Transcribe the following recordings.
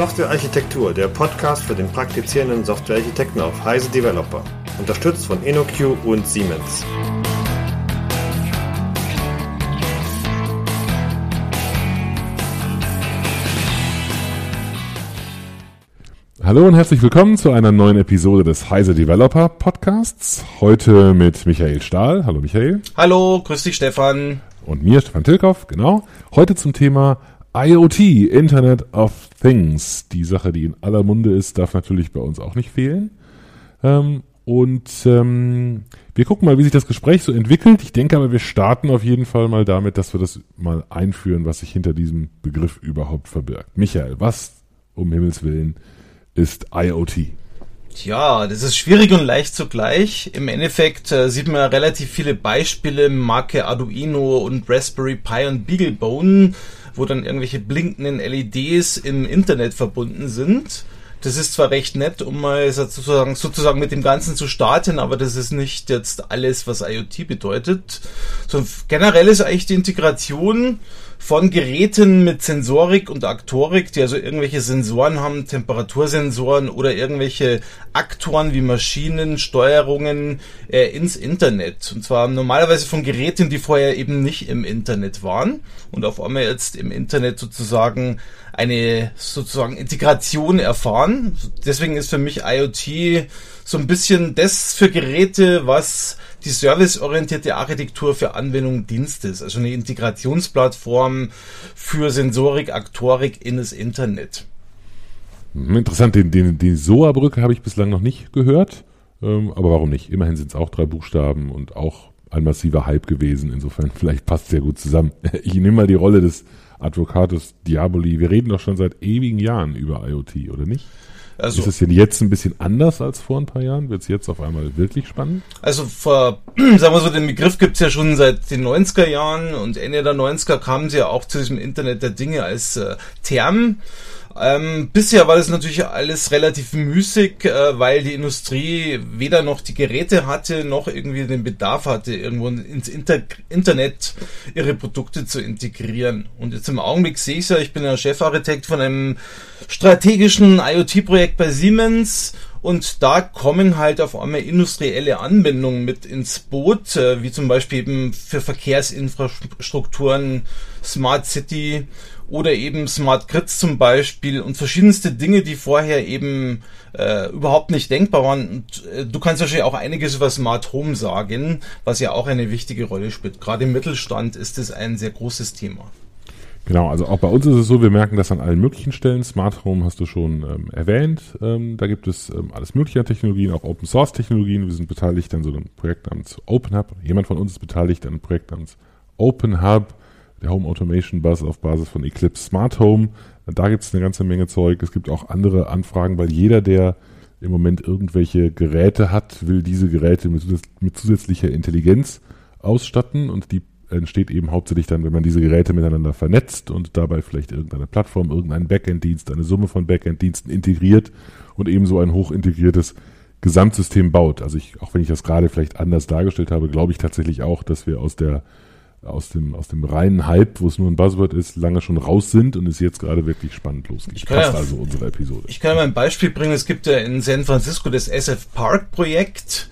Softwarearchitektur, der Podcast für den praktizierenden Softwarearchitekten auf Heise Developer. Unterstützt von InnoQ und Siemens. Hallo und herzlich willkommen zu einer neuen Episode des Heise Developer Podcasts. Heute mit Michael Stahl. Hallo Michael. Hallo, grüß dich Stefan. Und mir, Stefan Tilkoff, genau. Heute zum Thema IoT, Internet of Things. Die Sache, die in aller Munde ist, darf natürlich bei uns auch nicht fehlen. Ähm, und ähm, wir gucken mal, wie sich das Gespräch so entwickelt. Ich denke aber, wir starten auf jeden Fall mal damit, dass wir das mal einführen, was sich hinter diesem Begriff überhaupt verbirgt. Michael, was um Himmels Willen ist IoT? Tja, das ist schwierig und leicht zugleich. Im Endeffekt äh, sieht man relativ viele Beispiele, Marke Arduino und Raspberry Pi und BeagleBone, wo dann irgendwelche blinkenden LEDs im Internet verbunden sind. Das ist zwar recht nett, um mal sozusagen, sozusagen mit dem Ganzen zu starten, aber das ist nicht jetzt alles, was IoT bedeutet. So generell ist eigentlich die Integration von Geräten mit Sensorik und Aktorik, die also irgendwelche Sensoren haben, Temperatursensoren oder irgendwelche Aktoren wie Maschinen, Steuerungen äh, ins Internet. Und zwar normalerweise von Geräten, die vorher eben nicht im Internet waren und auf einmal jetzt im Internet sozusagen eine sozusagen Integration erfahren. Deswegen ist für mich IoT so ein bisschen das für Geräte, was die serviceorientierte Architektur für Anwendung Dienst ist. Also eine Integrationsplattform für Sensorik, Aktorik in das Internet. Hm, interessant, den, den, die SOA-Brücke habe ich bislang noch nicht gehört. Ähm, aber warum nicht? Immerhin sind es auch drei Buchstaben und auch ein massiver Hype gewesen. Insofern vielleicht passt es sehr gut zusammen. Ich nehme mal die Rolle des Advocatus Diaboli. Wir reden doch schon seit ewigen Jahren über IoT, oder nicht? Also, ist es denn jetzt ein bisschen anders als vor ein paar Jahren? Wird es jetzt auf einmal wirklich spannend? Also vor, sagen wir so, den Begriff gibt es ja schon seit den 90er Jahren und Ende der 90er kamen sie ja auch zu diesem Internet der Dinge als äh, Term. Ähm, bisher war das natürlich alles relativ müßig, äh, weil die Industrie weder noch die Geräte hatte, noch irgendwie den Bedarf hatte, irgendwo ins Inter Internet ihre Produkte zu integrieren. Und jetzt im Augenblick sehe ich ja, ich bin ja Chefarchitekt von einem strategischen IoT-Projekt bei Siemens und da kommen halt auf einmal industrielle Anwendungen mit ins Boot, äh, wie zum Beispiel eben für Verkehrsinfrastrukturen, Smart City oder eben Smart Grids zum Beispiel und verschiedenste Dinge, die vorher eben äh, überhaupt nicht denkbar waren. Und äh, du kannst wahrscheinlich auch einiges über Smart Home sagen, was ja auch eine wichtige Rolle spielt. Gerade im Mittelstand ist es ein sehr großes Thema. Genau, also auch bei uns ist es so, wir merken das an allen möglichen Stellen. Smart Home hast du schon ähm, erwähnt. Ähm, da gibt es ähm, alles mögliche an Technologien, auch Open Source Technologien. Wir sind beteiligt an so einem Projekt namens Open Hub. Jemand von uns ist beteiligt an einem Projekt namens Open Hub der Home Automation Bus auf Basis von Eclipse Smart Home. Da gibt es eine ganze Menge Zeug. Es gibt auch andere Anfragen, weil jeder, der im Moment irgendwelche Geräte hat, will diese Geräte mit, mit zusätzlicher Intelligenz ausstatten und die entsteht eben hauptsächlich dann, wenn man diese Geräte miteinander vernetzt und dabei vielleicht irgendeine Plattform, irgendeinen Backend-Dienst, eine Summe von Backend-Diensten integriert und ebenso ein hochintegriertes Gesamtsystem baut. Also ich, auch wenn ich das gerade vielleicht anders dargestellt habe, glaube ich tatsächlich auch, dass wir aus der aus dem, aus dem reinen Hype, wo es nur ein Buzzword ist, lange schon raus sind und es jetzt gerade wirklich spannend losgeht. Ich Passt ja, also unsere Episode. Ich kann mal ein Beispiel bringen. Es gibt ja in San Francisco das SF Park Projekt,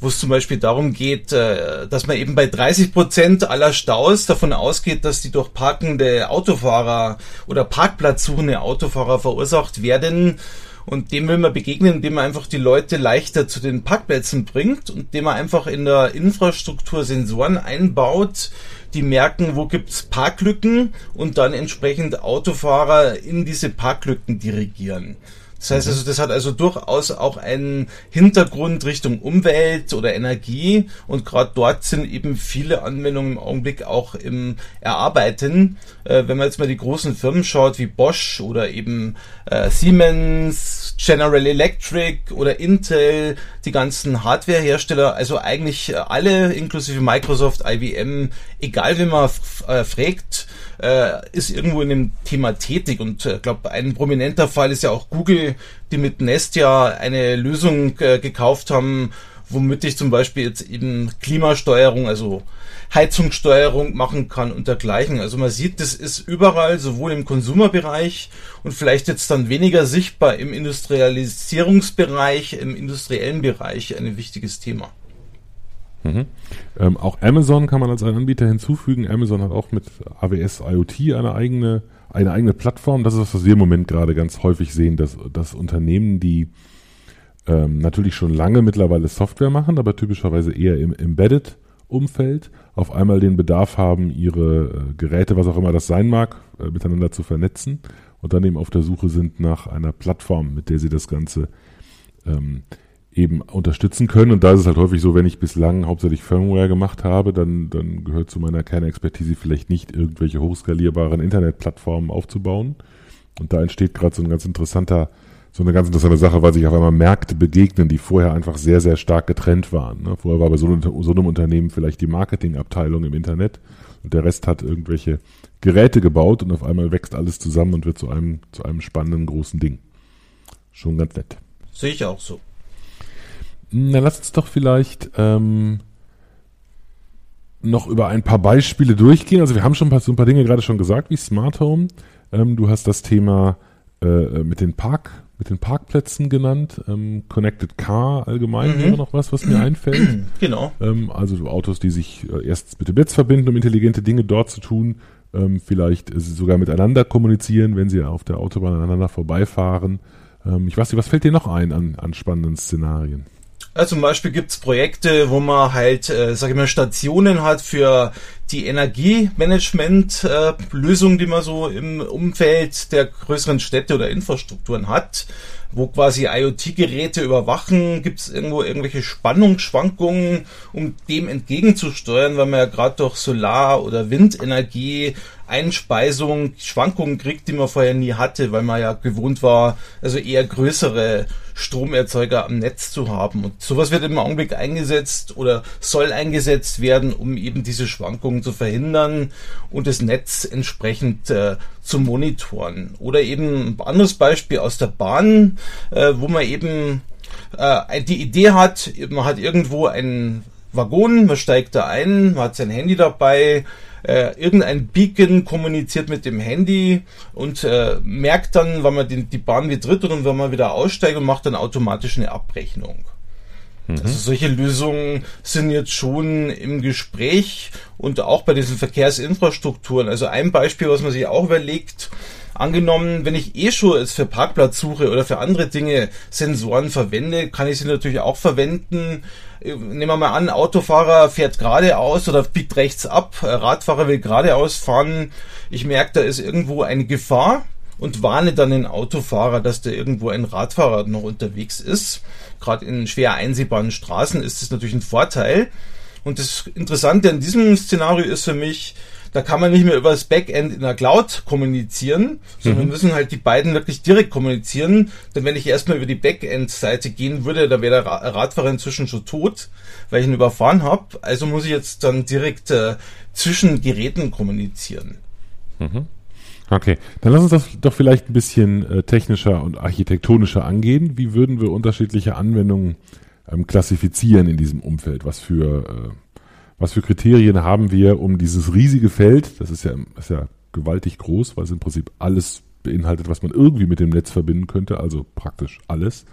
wo es zum Beispiel darum geht, äh, dass man eben bei 30 Prozent aller Staus davon ausgeht, dass die durch parkende Autofahrer oder Parkplatzsuchende Autofahrer verursacht werden und dem will man begegnen, indem man einfach die Leute leichter zu den Parkplätzen bringt und indem man einfach in der Infrastruktur Sensoren einbaut, die merken, wo gibt's Parklücken und dann entsprechend Autofahrer in diese Parklücken dirigieren. Das heißt also, das hat also durchaus auch einen Hintergrund Richtung Umwelt oder Energie und gerade dort sind eben viele Anwendungen im Augenblick auch im Erarbeiten. Äh, wenn man jetzt mal die großen Firmen schaut wie Bosch oder eben äh, Siemens, General Electric oder Intel, die ganzen Hardwarehersteller, also eigentlich alle inklusive Microsoft, IBM, egal wie man äh, fragt, äh, ist irgendwo in dem Thema tätig. Und ich äh, glaube, ein prominenter Fall ist ja auch Google, die mit Nest ja eine Lösung äh, gekauft haben, womit ich zum Beispiel jetzt eben Klimasteuerung, also Heizungssteuerung machen kann und dergleichen. Also man sieht, das ist überall, sowohl im Konsumerbereich und vielleicht jetzt dann weniger sichtbar im Industrialisierungsbereich, im industriellen Bereich ein wichtiges Thema. Mhm. Ähm, auch Amazon kann man als einen Anbieter hinzufügen. Amazon hat auch mit AWS IoT eine eigene, eine eigene Plattform. Das ist das, was wir im Moment gerade ganz häufig sehen, dass, dass Unternehmen, die ähm, natürlich schon lange mittlerweile Software machen, aber typischerweise eher im Embedded-Umfeld, auf einmal den Bedarf haben, ihre äh, Geräte, was auch immer das sein mag, äh, miteinander zu vernetzen und dann eben auf der Suche sind nach einer Plattform, mit der sie das Ganze ähm, eben unterstützen können. Und da ist es halt häufig so, wenn ich bislang hauptsächlich Firmware gemacht habe, dann, dann gehört zu meiner Kernexpertise vielleicht nicht, irgendwelche hochskalierbaren Internetplattformen aufzubauen. Und da entsteht gerade so ein ganz interessanter, so eine ganz interessante Sache, weil sich auf einmal Märkte begegnen, die vorher einfach sehr, sehr stark getrennt waren. Ne? Vorher war bei so, so einem Unternehmen vielleicht die Marketingabteilung im Internet und der Rest hat irgendwelche Geräte gebaut und auf einmal wächst alles zusammen und wird zu einem, zu einem spannenden großen Ding. Schon ganz nett. Sehe ich auch so. Na, lass uns doch vielleicht ähm, noch über ein paar Beispiele durchgehen. Also wir haben schon ein paar, so ein paar Dinge gerade schon gesagt, wie Smart Home. Ähm, du hast das Thema äh, mit den Park, mit den Parkplätzen genannt. Ähm, Connected Car allgemein mhm. wäre noch was, was mir einfällt. Genau. Ähm, also Autos, die sich äh, erst mit dem Netz verbinden, um intelligente Dinge dort zu tun. Ähm, vielleicht sogar miteinander kommunizieren, wenn sie auf der Autobahn aneinander vorbeifahren. Ähm, ich weiß nicht, was fällt dir noch ein an, an spannenden Szenarien? Ja, zum Beispiel gibt's Projekte, wo man halt, äh, sag ich mal, Stationen hat für die Energiemanagement-Lösung, äh, die man so im Umfeld der größeren Städte oder Infrastrukturen hat, wo quasi IoT-Geräte überwachen. Gibt's irgendwo irgendwelche Spannungsschwankungen, um dem entgegenzusteuern, weil man ja gerade durch Solar- oder Windenergie Einspeisung, Schwankungen kriegt, die man vorher nie hatte, weil man ja gewohnt war, also eher größere Stromerzeuger am Netz zu haben. Und sowas wird im Augenblick eingesetzt oder soll eingesetzt werden, um eben diese Schwankungen zu verhindern und das Netz entsprechend äh, zu monitoren. Oder eben ein anderes Beispiel aus der Bahn, äh, wo man eben äh, die Idee hat, man hat irgendwo einen Waggon, man steigt da ein, man hat sein Handy dabei, äh, irgendein Beacon kommuniziert mit dem Handy und äh, merkt dann, wann man die, die Bahn betritt und wenn man wieder aussteigt und macht dann automatisch eine Abrechnung. Mhm. Also solche Lösungen sind jetzt schon im Gespräch und auch bei diesen Verkehrsinfrastrukturen. Also ein Beispiel, was man sich auch überlegt, angenommen, wenn ich eh schon jetzt für Parkplatzsuche oder für andere Dinge Sensoren verwende, kann ich sie natürlich auch verwenden, nehmen wir mal an, Autofahrer fährt geradeaus oder biegt rechts ab, Radfahrer will geradeaus fahren. Ich merke, da ist irgendwo eine Gefahr und warne dann den Autofahrer, dass da irgendwo ein Radfahrer noch unterwegs ist. Gerade in schwer einsehbaren Straßen ist das natürlich ein Vorteil. Und das Interessante an diesem Szenario ist für mich, da kann man nicht mehr über das Backend in der Cloud kommunizieren, sondern mhm. müssen halt die beiden wirklich direkt kommunizieren. Denn wenn ich erstmal über die Backend-Seite gehen würde, da wäre der Radfahrer inzwischen schon tot, weil ich ihn überfahren habe. Also muss ich jetzt dann direkt äh, zwischen Geräten kommunizieren. Mhm. Okay, dann lass uns das doch vielleicht ein bisschen äh, technischer und architektonischer angehen. Wie würden wir unterschiedliche Anwendungen ähm, klassifizieren in diesem Umfeld? Was für äh, was für Kriterien haben wir, um dieses riesige Feld, das ist ja, ist ja gewaltig groß, weil es im Prinzip alles beinhaltet, was man irgendwie mit dem Netz verbinden könnte, also praktisch alles.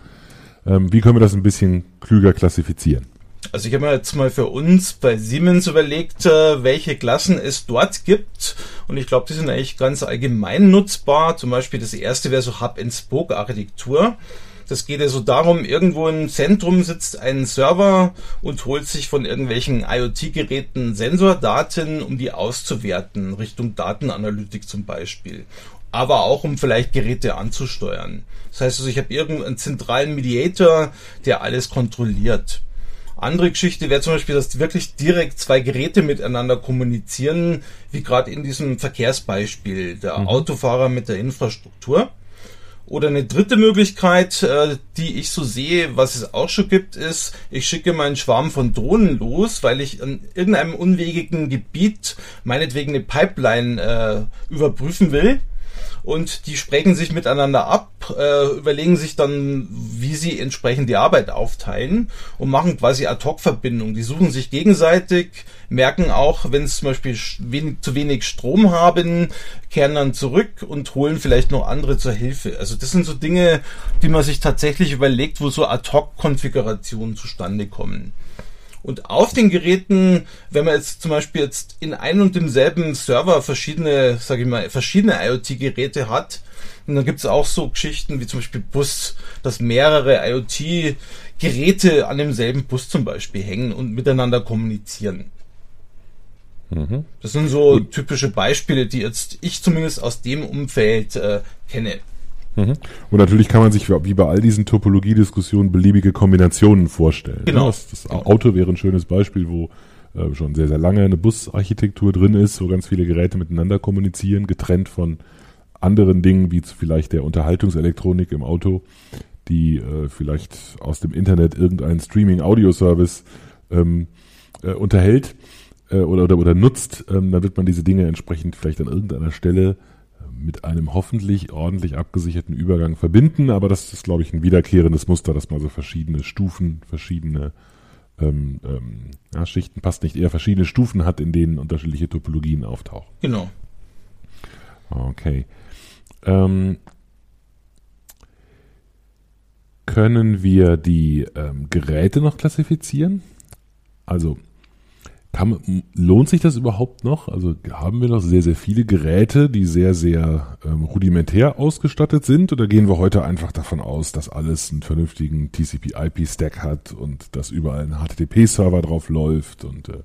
Ähm, wie können wir das ein bisschen klüger klassifizieren? Also ich habe mir jetzt mal für uns bei Siemens überlegt, äh, welche Klassen es dort gibt. Und ich glaube, die sind eigentlich ganz allgemein nutzbar. Zum Beispiel das erste wäre so Hub-and-Spoke-Architektur. Das geht also darum, irgendwo im Zentrum sitzt ein Server und holt sich von irgendwelchen IoT-Geräten Sensordaten, um die auszuwerten, Richtung Datenanalytik zum Beispiel. Aber auch um vielleicht Geräte anzusteuern. Das heißt also, ich habe irgendeinen zentralen Mediator, der alles kontrolliert. Andere Geschichte wäre zum Beispiel, dass wirklich direkt zwei Geräte miteinander kommunizieren, wie gerade in diesem Verkehrsbeispiel, der mhm. Autofahrer mit der Infrastruktur. Oder eine dritte Möglichkeit, äh, die ich so sehe, was es auch schon gibt, ist, ich schicke meinen Schwarm von Drohnen los, weil ich an irgendeinem unwegigen Gebiet meinetwegen eine Pipeline äh, überprüfen will. Und die sprechen sich miteinander ab, äh, überlegen sich dann, wie sie entsprechend die Arbeit aufteilen und machen quasi Ad-Hoc-Verbindungen. Die suchen sich gegenseitig, merken auch, wenn es zum Beispiel wenig, zu wenig Strom haben, kehren dann zurück und holen vielleicht noch andere zur Hilfe. Also das sind so Dinge, die man sich tatsächlich überlegt, wo so Ad-Hoc-Konfigurationen zustande kommen. Und auf den Geräten, wenn man jetzt zum Beispiel jetzt in einem und demselben Server verschiedene, sage ich mal, verschiedene IoT-Geräte hat, und dann gibt es auch so Geschichten wie zum Beispiel Bus, dass mehrere IoT-Geräte an demselben Bus zum Beispiel hängen und miteinander kommunizieren. Mhm. Das sind so typische Beispiele, die jetzt ich zumindest aus dem Umfeld äh, kenne. Mhm. Und natürlich kann man sich wie bei all diesen Topologiediskussionen beliebige Kombinationen vorstellen. Ne? Genau. Das, das Auto wäre ein schönes Beispiel, wo äh, schon sehr, sehr lange eine Busarchitektur drin ist, wo ganz viele Geräte miteinander kommunizieren, getrennt von anderen Dingen, wie vielleicht der Unterhaltungselektronik im Auto, die äh, vielleicht aus dem Internet irgendeinen Streaming-Audio-Service ähm, äh, unterhält äh, oder, oder, oder nutzt. Ähm, da wird man diese Dinge entsprechend vielleicht an irgendeiner Stelle mit einem hoffentlich ordentlich abgesicherten Übergang verbinden, aber das ist, glaube ich, ein wiederkehrendes Muster, dass man so verschiedene Stufen, verschiedene ähm, ähm, ja, Schichten passt nicht, eher verschiedene Stufen hat, in denen unterschiedliche Topologien auftauchen. Genau. Okay. Ähm, können wir die ähm, Geräte noch klassifizieren? Also kann, lohnt sich das überhaupt noch? Also haben wir noch sehr, sehr viele Geräte, die sehr, sehr ähm, rudimentär ausgestattet sind? Oder gehen wir heute einfach davon aus, dass alles einen vernünftigen TCP-IP-Stack hat und dass überall ein HTTP-Server drauf läuft und äh,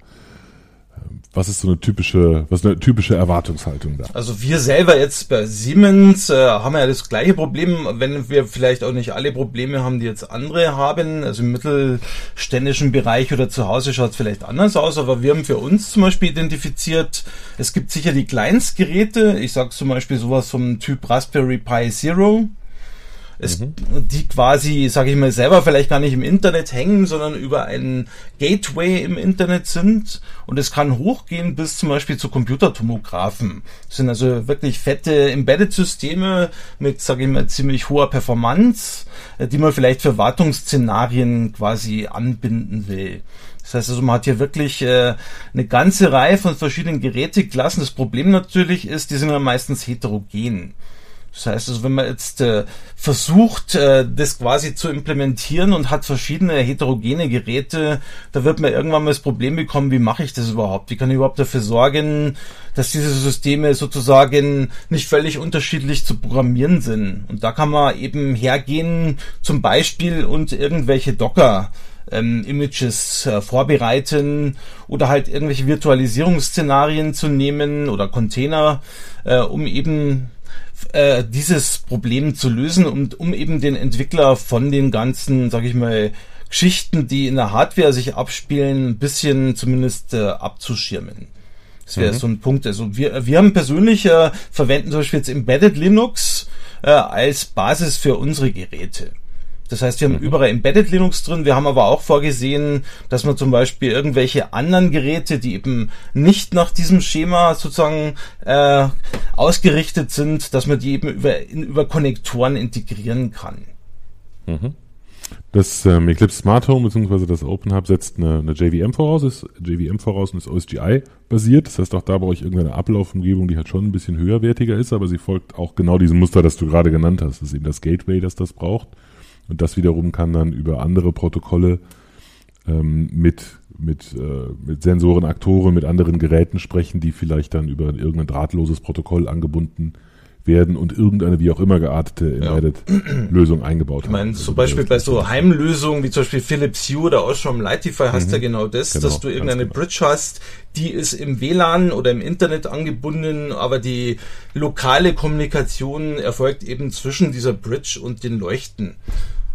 was ist so eine typische, was ist eine typische Erwartungshaltung da? Also wir selber jetzt bei Siemens äh, haben ja das gleiche Problem, wenn wir vielleicht auch nicht alle Probleme haben, die jetzt andere haben. Also im mittelständischen Bereich oder zu Hause schaut es vielleicht anders aus, aber wir haben für uns zum Beispiel identifiziert, es gibt sicher die Kleinstgeräte, ich sage zum Beispiel sowas vom Typ Raspberry Pi Zero, es, mhm. die quasi, sage ich mal, selber vielleicht gar nicht im Internet hängen, sondern über einen Gateway im Internet sind. Und es kann hochgehen bis zum Beispiel zu Computertomographen. Das sind also wirklich fette Embedded-Systeme mit, sage ich mal, ziemlich hoher Performance, äh, die man vielleicht für Wartungsszenarien quasi anbinden will. Das heißt also, man hat hier wirklich äh, eine ganze Reihe von verschiedenen Geräteklassen. Das Problem natürlich ist, die sind ja meistens heterogen. Das heißt also, wenn man jetzt äh, versucht, äh, das quasi zu implementieren und hat verschiedene heterogene Geräte, da wird man irgendwann mal das Problem bekommen, wie mache ich das überhaupt? Wie kann ich überhaupt dafür sorgen, dass diese Systeme sozusagen nicht völlig unterschiedlich zu programmieren sind? Und da kann man eben hergehen, zum Beispiel und irgendwelche Docker ähm, Images äh, vorbereiten oder halt irgendwelche Virtualisierungsszenarien zu nehmen oder Container, äh, um eben äh, dieses Problem zu lösen und um eben den Entwickler von den ganzen, sag ich mal, Geschichten, die in der Hardware sich abspielen, ein bisschen zumindest äh, abzuschirmen. Das wäre mhm. so ein Punkt. Also wir, wir haben persönlich äh, verwenden zum Beispiel jetzt Embedded Linux äh, als Basis für unsere Geräte. Das heißt, wir haben mhm. überall Embedded Linux drin. Wir haben aber auch vorgesehen, dass man zum Beispiel irgendwelche anderen Geräte, die eben nicht nach diesem Schema sozusagen äh, ausgerichtet sind, dass man die eben über, in, über Konnektoren integrieren kann. Mhm. Das ähm, Eclipse Smart Home bzw. das Open Hub setzt eine, eine JVM voraus, ist JVM voraus und ist OSGI basiert. Das heißt, auch da brauche ich irgendeine Ablaufumgebung, die halt schon ein bisschen höherwertiger ist, aber sie folgt auch genau diesem Muster, das du gerade genannt hast. Das ist eben das Gateway, das das braucht. Und das wiederum kann dann über andere Protokolle ähm, mit, mit, äh, mit Sensoren, Aktoren, mit anderen Geräten sprechen, die vielleicht dann über irgendein drahtloses Protokoll angebunden werden und irgendeine wie auch immer geartete Embedded-Lösung eingebaut haben. Ich meine, zum Beispiel bei so Heimlösungen wie zum Beispiel Philips Hue oder Osram Lightify hast du mhm. ja genau das, genau, dass du irgendeine genau. Bridge hast, die ist im WLAN oder im Internet angebunden, aber die lokale Kommunikation erfolgt eben zwischen dieser Bridge und den Leuchten.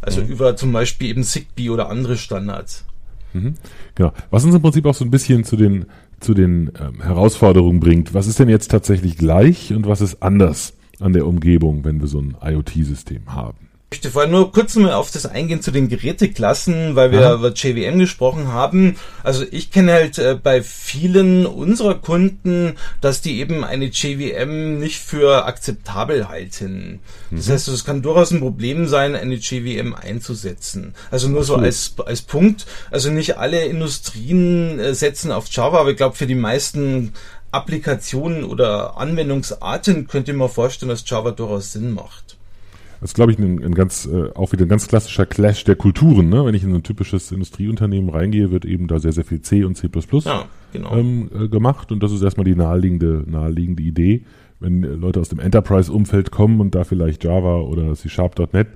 Also mhm. über zum Beispiel eben Zigbee oder andere Standards. Mhm. Genau. Was uns im Prinzip auch so ein bisschen zu den, zu den ähm, Herausforderungen bringt. Was ist denn jetzt tatsächlich gleich und was ist anders an der Umgebung, wenn wir so ein IoT-System haben? Möchte vorher nur kurz mal auf das eingehen zu den Geräteklassen, weil wir ja. über JVM gesprochen haben. Also ich kenne halt äh, bei vielen unserer Kunden, dass die eben eine JVM nicht für akzeptabel halten. Das mhm. heißt, es kann durchaus ein Problem sein, eine JVM einzusetzen. Also nur so als, als Punkt. Also nicht alle Industrien äh, setzen auf Java, aber ich glaube für die meisten Applikationen oder Anwendungsarten könnte man vorstellen, dass Java durchaus Sinn macht. Das ist, glaube ich, ein, ein ganz, äh, auch wieder ein ganz klassischer Clash der Kulturen. Ne? Wenn ich in so ein typisches Industrieunternehmen reingehe, wird eben da sehr, sehr viel C und C++ ja, genau. ähm, äh, gemacht. Und das ist erstmal die naheliegende, naheliegende Idee. Wenn äh, Leute aus dem Enterprise-Umfeld kommen und da vielleicht Java oder C-Sharp.net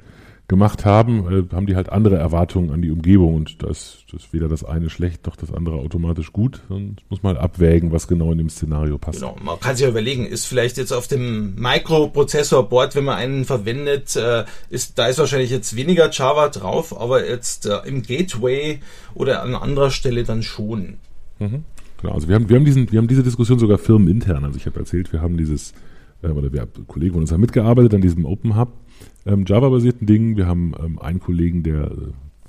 gemacht haben, äh, haben die halt andere Erwartungen an die Umgebung und das, das ist weder das eine schlecht noch das andere automatisch gut. Dann muss man halt abwägen, was genau in dem Szenario passt. Genau, man kann sich ja überlegen, ist vielleicht jetzt auf dem Mikroprozessorboard, wenn man einen verwendet, äh, ist da ist wahrscheinlich jetzt weniger Java drauf, aber jetzt äh, im Gateway oder an anderer Stelle dann schon. Mhm. Genau, also wir haben, wir haben diesen, wir haben diese Diskussion sogar firmenintern. Also ich habe erzählt, wir haben dieses, oder wir haben Kollegen von uns haben mitgearbeitet an diesem Open Hub ähm, Java-basierten Dingen. Wir haben ähm, einen Kollegen, der,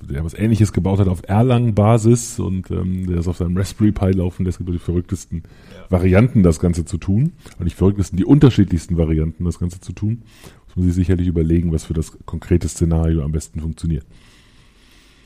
der was ähnliches gebaut hat auf Erlang-Basis und ähm, der ist auf seinem Raspberry Pi laufen lässt, gibt die verrücktesten ja. Varianten, das Ganze zu tun. Und nicht verrücktesten, die unterschiedlichsten Varianten, das Ganze zu tun. Muss man sich sicherlich überlegen, was für das konkrete Szenario am besten funktioniert.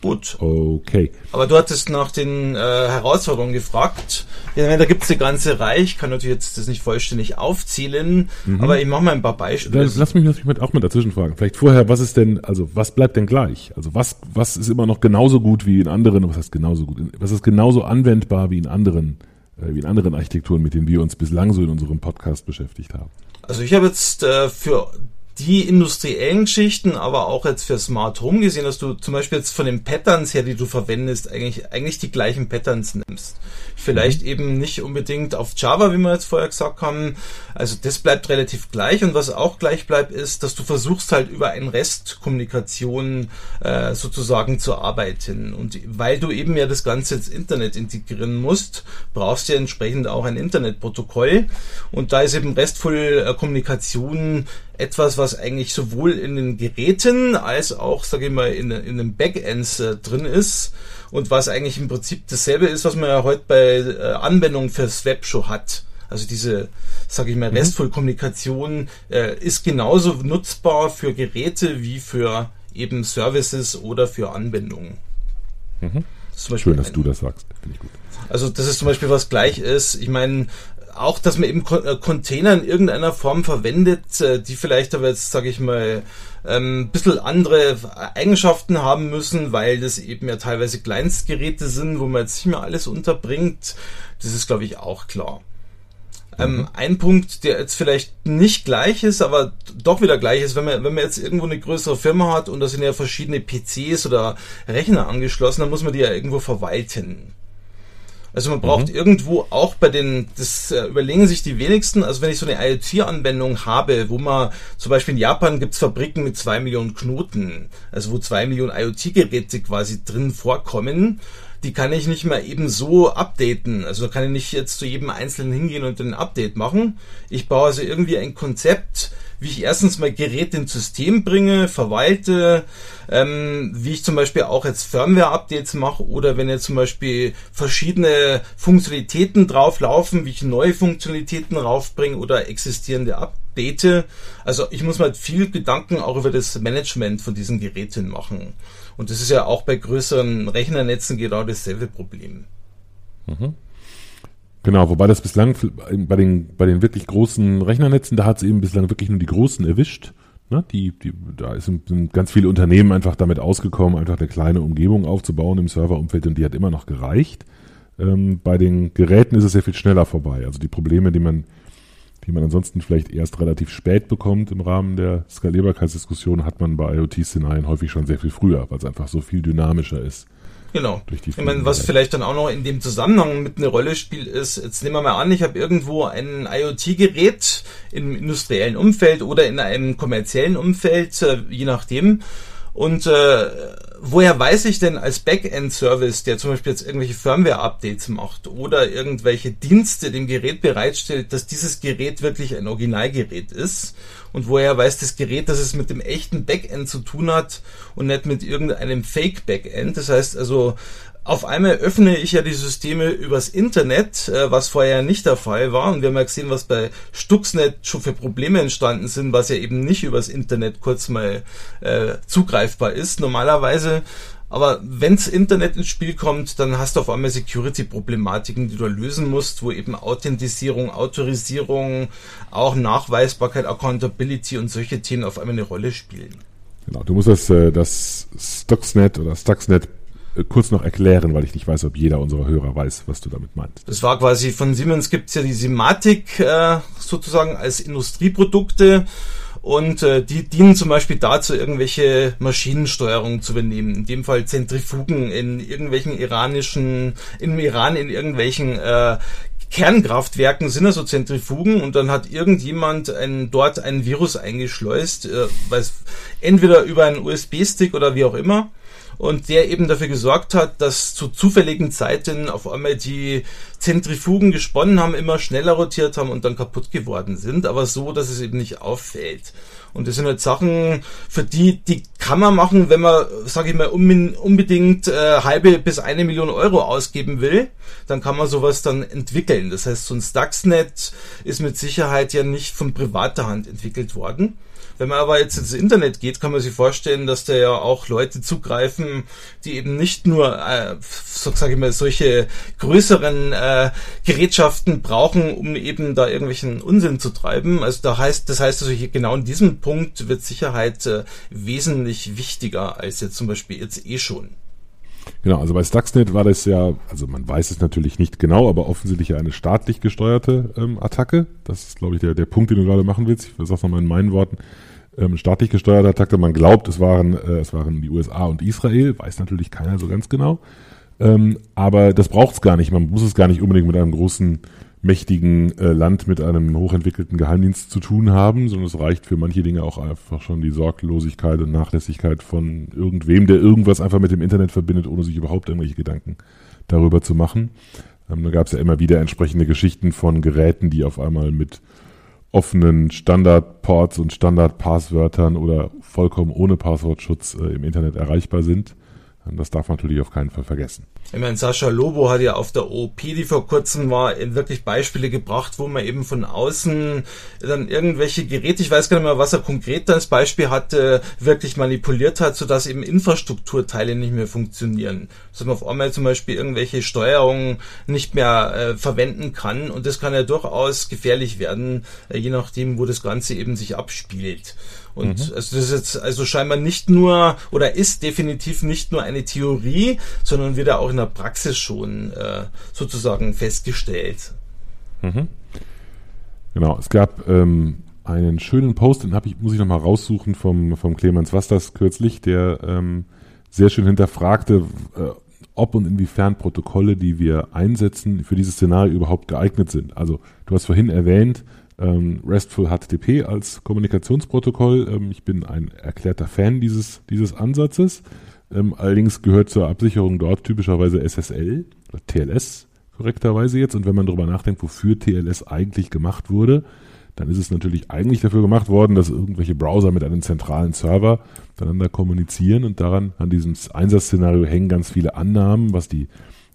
Gut. Okay. Aber du hattest nach den äh, Herausforderungen gefragt. Ja, da gibt es eine ganze Reihe. Ich kann natürlich jetzt das nicht vollständig aufzählen, mhm. aber ich mache mal ein paar Beispiele. Lass mich, lass mich mit, auch mal dazwischen fragen. Vielleicht vorher, was ist denn, also was bleibt denn gleich? Also was, was ist immer noch genauso gut wie in anderen, was heißt genauso gut? Was ist genauso anwendbar wie in anderen, äh, wie in anderen Architekturen, mit denen wir uns bislang so in unserem Podcast beschäftigt haben? Also ich habe jetzt äh, für die industriellen Geschichten, aber auch jetzt für Smart Home gesehen, dass du zum Beispiel jetzt von den Patterns her, die du verwendest, eigentlich, eigentlich die gleichen Patterns nimmst. Vielleicht mhm. eben nicht unbedingt auf Java, wie wir jetzt vorher gesagt haben. Also das bleibt relativ gleich. Und was auch gleich bleibt, ist, dass du versuchst halt über ein Restkommunikation äh, sozusagen zu arbeiten. Und weil du eben ja das Ganze ins Internet integrieren musst, brauchst du ja entsprechend auch ein Internetprotokoll. Und da ist eben restvoll äh, Kommunikation etwas, was eigentlich sowohl in den Geräten als auch, sage ich mal, in, in den Backends äh, drin ist und was eigentlich im Prinzip dasselbe ist, was man ja heute bei äh, Anwendungen fürs Web schon hat. Also diese, sage ich mal, mhm. restvoll Kommunikation äh, ist genauso nutzbar für Geräte wie für eben Services oder für Anwendungen. Mhm. Schön, dass du das sagst. Finde ich gut. Also das ist zum Beispiel was gleich ist. Ich meine, auch, dass man eben äh, Container in irgendeiner Form verwendet, äh, die vielleicht aber jetzt, sage ich mal, ähm, ein bisschen andere Eigenschaften haben müssen, weil das eben ja teilweise Kleinstgeräte sind, wo man jetzt nicht mehr alles unterbringt. Das ist, glaube ich, auch klar. Ähm, mhm. ein Punkt, der jetzt vielleicht nicht gleich ist, aber doch wieder gleich ist, wenn man, wenn man jetzt irgendwo eine größere Firma hat und da sind ja verschiedene PCs oder Rechner angeschlossen, dann muss man die ja irgendwo verwalten. Also man braucht mhm. irgendwo auch bei den, das äh, überlegen sich die wenigsten, also wenn ich so eine IoT-Anwendung habe, wo man zum Beispiel in Japan gibt's Fabriken mit zwei Millionen Knoten, also wo zwei Millionen IoT-Geräte quasi drin vorkommen, die kann ich nicht mehr eben so updaten. Also kann ich nicht jetzt zu jedem Einzelnen hingehen und ein Update machen. Ich baue also irgendwie ein Konzept, wie ich erstens mal Geräte ins System bringe, verwalte, ähm, wie ich zum Beispiel auch jetzt Firmware-Updates mache oder wenn jetzt zum Beispiel verschiedene Funktionalitäten drauflaufen, wie ich neue Funktionalitäten raufbringe oder existierende update. Also ich muss mal viel Gedanken auch über das Management von diesen Geräten machen. Und das ist ja auch bei größeren Rechnernetzen genau dasselbe Problem. Mhm. Genau, wobei das bislang bei den, bei den wirklich großen Rechnernetzen, da hat es eben bislang wirklich nur die großen erwischt. Ne? Die, die, da sind, ganz viele Unternehmen einfach damit ausgekommen, einfach eine kleine Umgebung aufzubauen im Serverumfeld und die hat immer noch gereicht. Ähm, bei den Geräten ist es sehr viel schneller vorbei. Also die Probleme, die man, die man ansonsten vielleicht erst relativ spät bekommt im Rahmen der Skalierbarkeitsdiskussion, hat man bei IoT-Szenarien häufig schon sehr viel früher, weil es einfach so viel dynamischer ist. Genau. ich meine, was vielleicht dann auch noch in dem Zusammenhang mit eine Rolle spielt, ist, jetzt nehmen wir mal an, ich habe irgendwo ein IoT-Gerät im industriellen Umfeld oder in einem kommerziellen Umfeld, äh, je nachdem. Und äh, woher weiß ich denn als Backend-Service, der zum Beispiel jetzt irgendwelche Firmware-Updates macht oder irgendwelche Dienste dem Gerät bereitstellt, dass dieses Gerät wirklich ein Originalgerät ist? Und woher weiß das Gerät, dass es mit dem echten Backend zu tun hat und nicht mit irgendeinem Fake-Backend? Das heißt also, auf einmal öffne ich ja die Systeme übers Internet, äh, was vorher nicht der Fall war. Und wir haben ja gesehen, was bei Stuxnet schon für Probleme entstanden sind, was ja eben nicht übers Internet kurz mal äh, zugreifbar ist. Normalerweise aber wenns Internet ins Spiel kommt, dann hast du auf einmal Security-Problematiken, die du lösen musst, wo eben Authentisierung, Autorisierung, auch Nachweisbarkeit, Accountability und solche Themen auf einmal eine Rolle spielen. Genau, du musst das, äh, das Stuxnet oder Stuxnet kurz noch erklären, weil ich nicht weiß, ob jeder unserer Hörer weiß, was du damit meinst. Das war quasi von Siemens gibt's ja die Simatic äh, sozusagen als Industrieprodukte und äh, die dienen zum Beispiel dazu, irgendwelche Maschinensteuerung zu übernehmen. In dem Fall Zentrifugen in irgendwelchen iranischen, im Iran in irgendwelchen äh, Kernkraftwerken sind also Zentrifugen und dann hat irgendjemand ein, dort ein Virus eingeschleust, äh, weiß, entweder über einen USB-Stick oder wie auch immer und der eben dafür gesorgt hat, dass zu zufälligen Zeiten auf einmal die Zentrifugen gesponnen haben, immer schneller rotiert haben und dann kaputt geworden sind, aber so, dass es eben nicht auffällt. Und das sind halt Sachen, für die, die kann man machen, wenn man, sage ich mal, unbedingt äh, halbe bis eine Million Euro ausgeben will, dann kann man sowas dann entwickeln. Das heißt, so ein Stuxnet ist mit Sicherheit ja nicht von privater Hand entwickelt worden. Wenn man aber jetzt ins Internet geht, kann man sich vorstellen, dass da ja auch Leute zugreifen, die eben nicht nur, äh, so sage ich mal, solche größeren äh, Gerätschaften brauchen, um eben da irgendwelchen Unsinn zu treiben. Also da heißt, das heißt also hier genau in diesem Punkt wird Sicherheit äh, wesentlich wichtiger als jetzt zum Beispiel jetzt eh schon. Genau, also bei Stuxnet war das ja, also man weiß es natürlich nicht genau, aber offensichtlich ja eine staatlich gesteuerte ähm, Attacke. Das ist, glaube ich, der, der Punkt, den du gerade machen willst. Ich sage es nochmal in meinen Worten. Ähm, staatlich gesteuerte Attacke. Man glaubt, es waren, äh, es waren die USA und Israel. Weiß natürlich keiner so ganz genau. Ähm, aber das braucht es gar nicht. Man muss es gar nicht unbedingt mit einem großen mächtigen äh, Land mit einem hochentwickelten Geheimdienst zu tun haben, sondern es reicht für manche Dinge auch einfach schon die Sorglosigkeit und Nachlässigkeit von irgendwem, der irgendwas einfach mit dem Internet verbindet, ohne sich überhaupt irgendwelche Gedanken darüber zu machen. Ähm, da gab es ja immer wieder entsprechende Geschichten von Geräten, die auf einmal mit offenen Standardports und Standardpasswörtern oder vollkommen ohne Passwortschutz äh, im Internet erreichbar sind. Das darf man natürlich auf keinen Fall vergessen. Ich meine, Sascha Lobo hat ja auf der OP, die vor kurzem war, wirklich Beispiele gebracht, wo man eben von außen dann irgendwelche Geräte, ich weiß gar nicht mehr, was er konkret als Beispiel hatte, wirklich manipuliert hat, sodass eben Infrastrukturteile nicht mehr funktionieren. Dass man auf einmal zum Beispiel irgendwelche Steuerungen nicht mehr äh, verwenden kann und das kann ja durchaus gefährlich werden, äh, je nachdem, wo das Ganze eben sich abspielt. Und mhm. also das ist jetzt also scheinbar nicht nur oder ist definitiv nicht nur eine Theorie, sondern wird ja auch in der Praxis schon äh, sozusagen festgestellt. Mhm. Genau, es gab ähm, einen schönen Post, den hab ich, muss ich nochmal raussuchen vom, vom Clemens Wastas kürzlich, der ähm, sehr schön hinterfragte, äh, ob und inwiefern Protokolle, die wir einsetzen, für dieses Szenario überhaupt geeignet sind. Also du hast vorhin erwähnt, ähm, RESTful HTTP als Kommunikationsprotokoll. Ähm, ich bin ein erklärter Fan dieses, dieses Ansatzes. Ähm, allerdings gehört zur Absicherung dort typischerweise SSL oder TLS korrekterweise jetzt. Und wenn man darüber nachdenkt, wofür TLS eigentlich gemacht wurde, dann ist es natürlich eigentlich dafür gemacht worden, dass irgendwelche Browser mit einem zentralen Server miteinander kommunizieren und daran, an diesem Einsatzszenario hängen ganz viele Annahmen, was die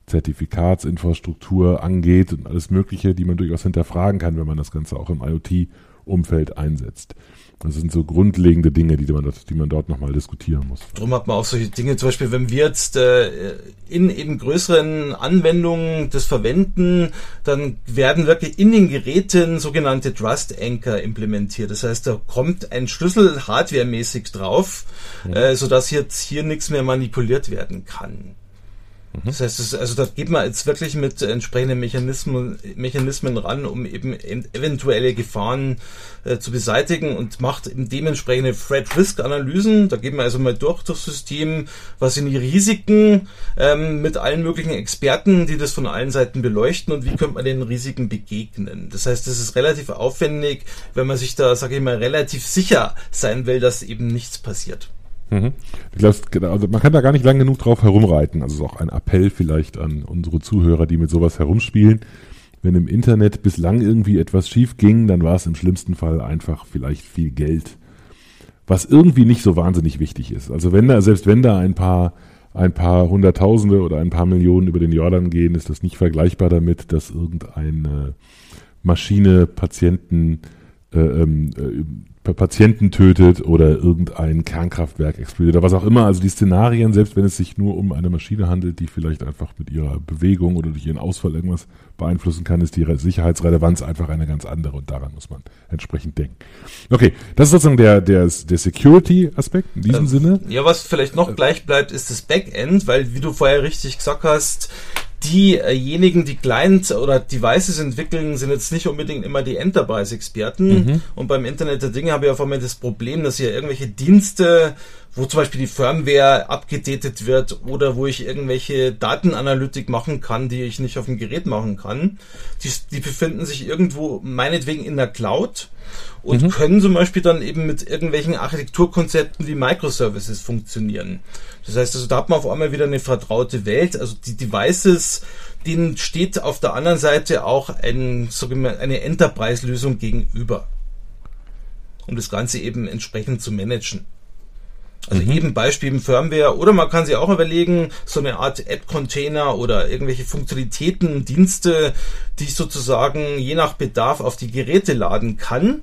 Zertifikatsinfrastruktur angeht und alles Mögliche, die man durchaus hinterfragen kann, wenn man das Ganze auch im IoT-Umfeld einsetzt. Das sind so grundlegende Dinge, die man dort, die man dort nochmal diskutieren muss. Darum hat man auch solche Dinge, zum Beispiel, wenn wir jetzt äh, in eben größeren Anwendungen das verwenden, dann werden wirklich in den Geräten sogenannte Trust Anchor implementiert. Das heißt, da kommt ein Schlüssel hardwaremäßig drauf, ja. äh, sodass jetzt hier nichts mehr manipuliert werden kann. Mhm. Das heißt, es, also da geht man jetzt wirklich mit entsprechenden Mechanismen, Mechanismen ran, um eben eventuelle Gefahren äh, zu beseitigen und macht eben dementsprechende Threat-Risk-Analysen. Da geht man also mal durch das System, was sind die Risiken ähm, mit allen möglichen Experten, die das von allen Seiten beleuchten und wie könnte man den Risiken begegnen. Das heißt, das ist relativ aufwendig, wenn man sich da, sage ich mal, relativ sicher sein will, dass eben nichts passiert. Mhm. Ich glaube, also man kann da gar nicht lang genug drauf herumreiten. Also ist auch ein Appell vielleicht an unsere Zuhörer, die mit sowas herumspielen. Wenn im Internet bislang irgendwie etwas schief ging, dann war es im schlimmsten Fall einfach vielleicht viel Geld, was irgendwie nicht so wahnsinnig wichtig ist. Also wenn da, selbst wenn da ein paar, ein paar Hunderttausende oder ein paar Millionen über den Jordan gehen, ist das nicht vergleichbar damit, dass irgendeine Maschine Patienten Patienten tötet oder irgendein Kernkraftwerk explodiert oder was auch immer. Also die Szenarien, selbst wenn es sich nur um eine Maschine handelt, die vielleicht einfach mit ihrer Bewegung oder durch ihren Ausfall irgendwas beeinflussen kann, ist die Sicherheitsrelevanz einfach eine ganz andere und daran muss man entsprechend denken. Okay, das ist sozusagen der, der, der Security-Aspekt in diesem ähm, Sinne. Ja, was vielleicht noch gleich bleibt, ist das Backend, weil wie du vorher richtig gesagt hast, diejenigen, die Client oder Devices entwickeln, sind jetzt nicht unbedingt immer die Enterprise-Experten. Mhm. Und beim Internet der Dinge habe ich auf einmal das Problem, dass hier irgendwelche Dienste, wo zum Beispiel die Firmware abgedatet wird oder wo ich irgendwelche Datenanalytik machen kann, die ich nicht auf dem Gerät machen kann, die, die befinden sich irgendwo meinetwegen in der Cloud und mhm. können zum Beispiel dann eben mit irgendwelchen Architekturkonzepten wie Microservices funktionieren. Das heißt, also da hat man auf einmal wieder eine vertraute Welt. Also die Devices, denen steht auf der anderen Seite auch ein, eine Enterprise-Lösung gegenüber. Um das Ganze eben entsprechend zu managen. Also mhm. eben Beispiel Firmware oder man kann sich auch überlegen, so eine Art App-Container oder irgendwelche Funktionalitäten, Dienste, die ich sozusagen je nach Bedarf auf die Geräte laden kann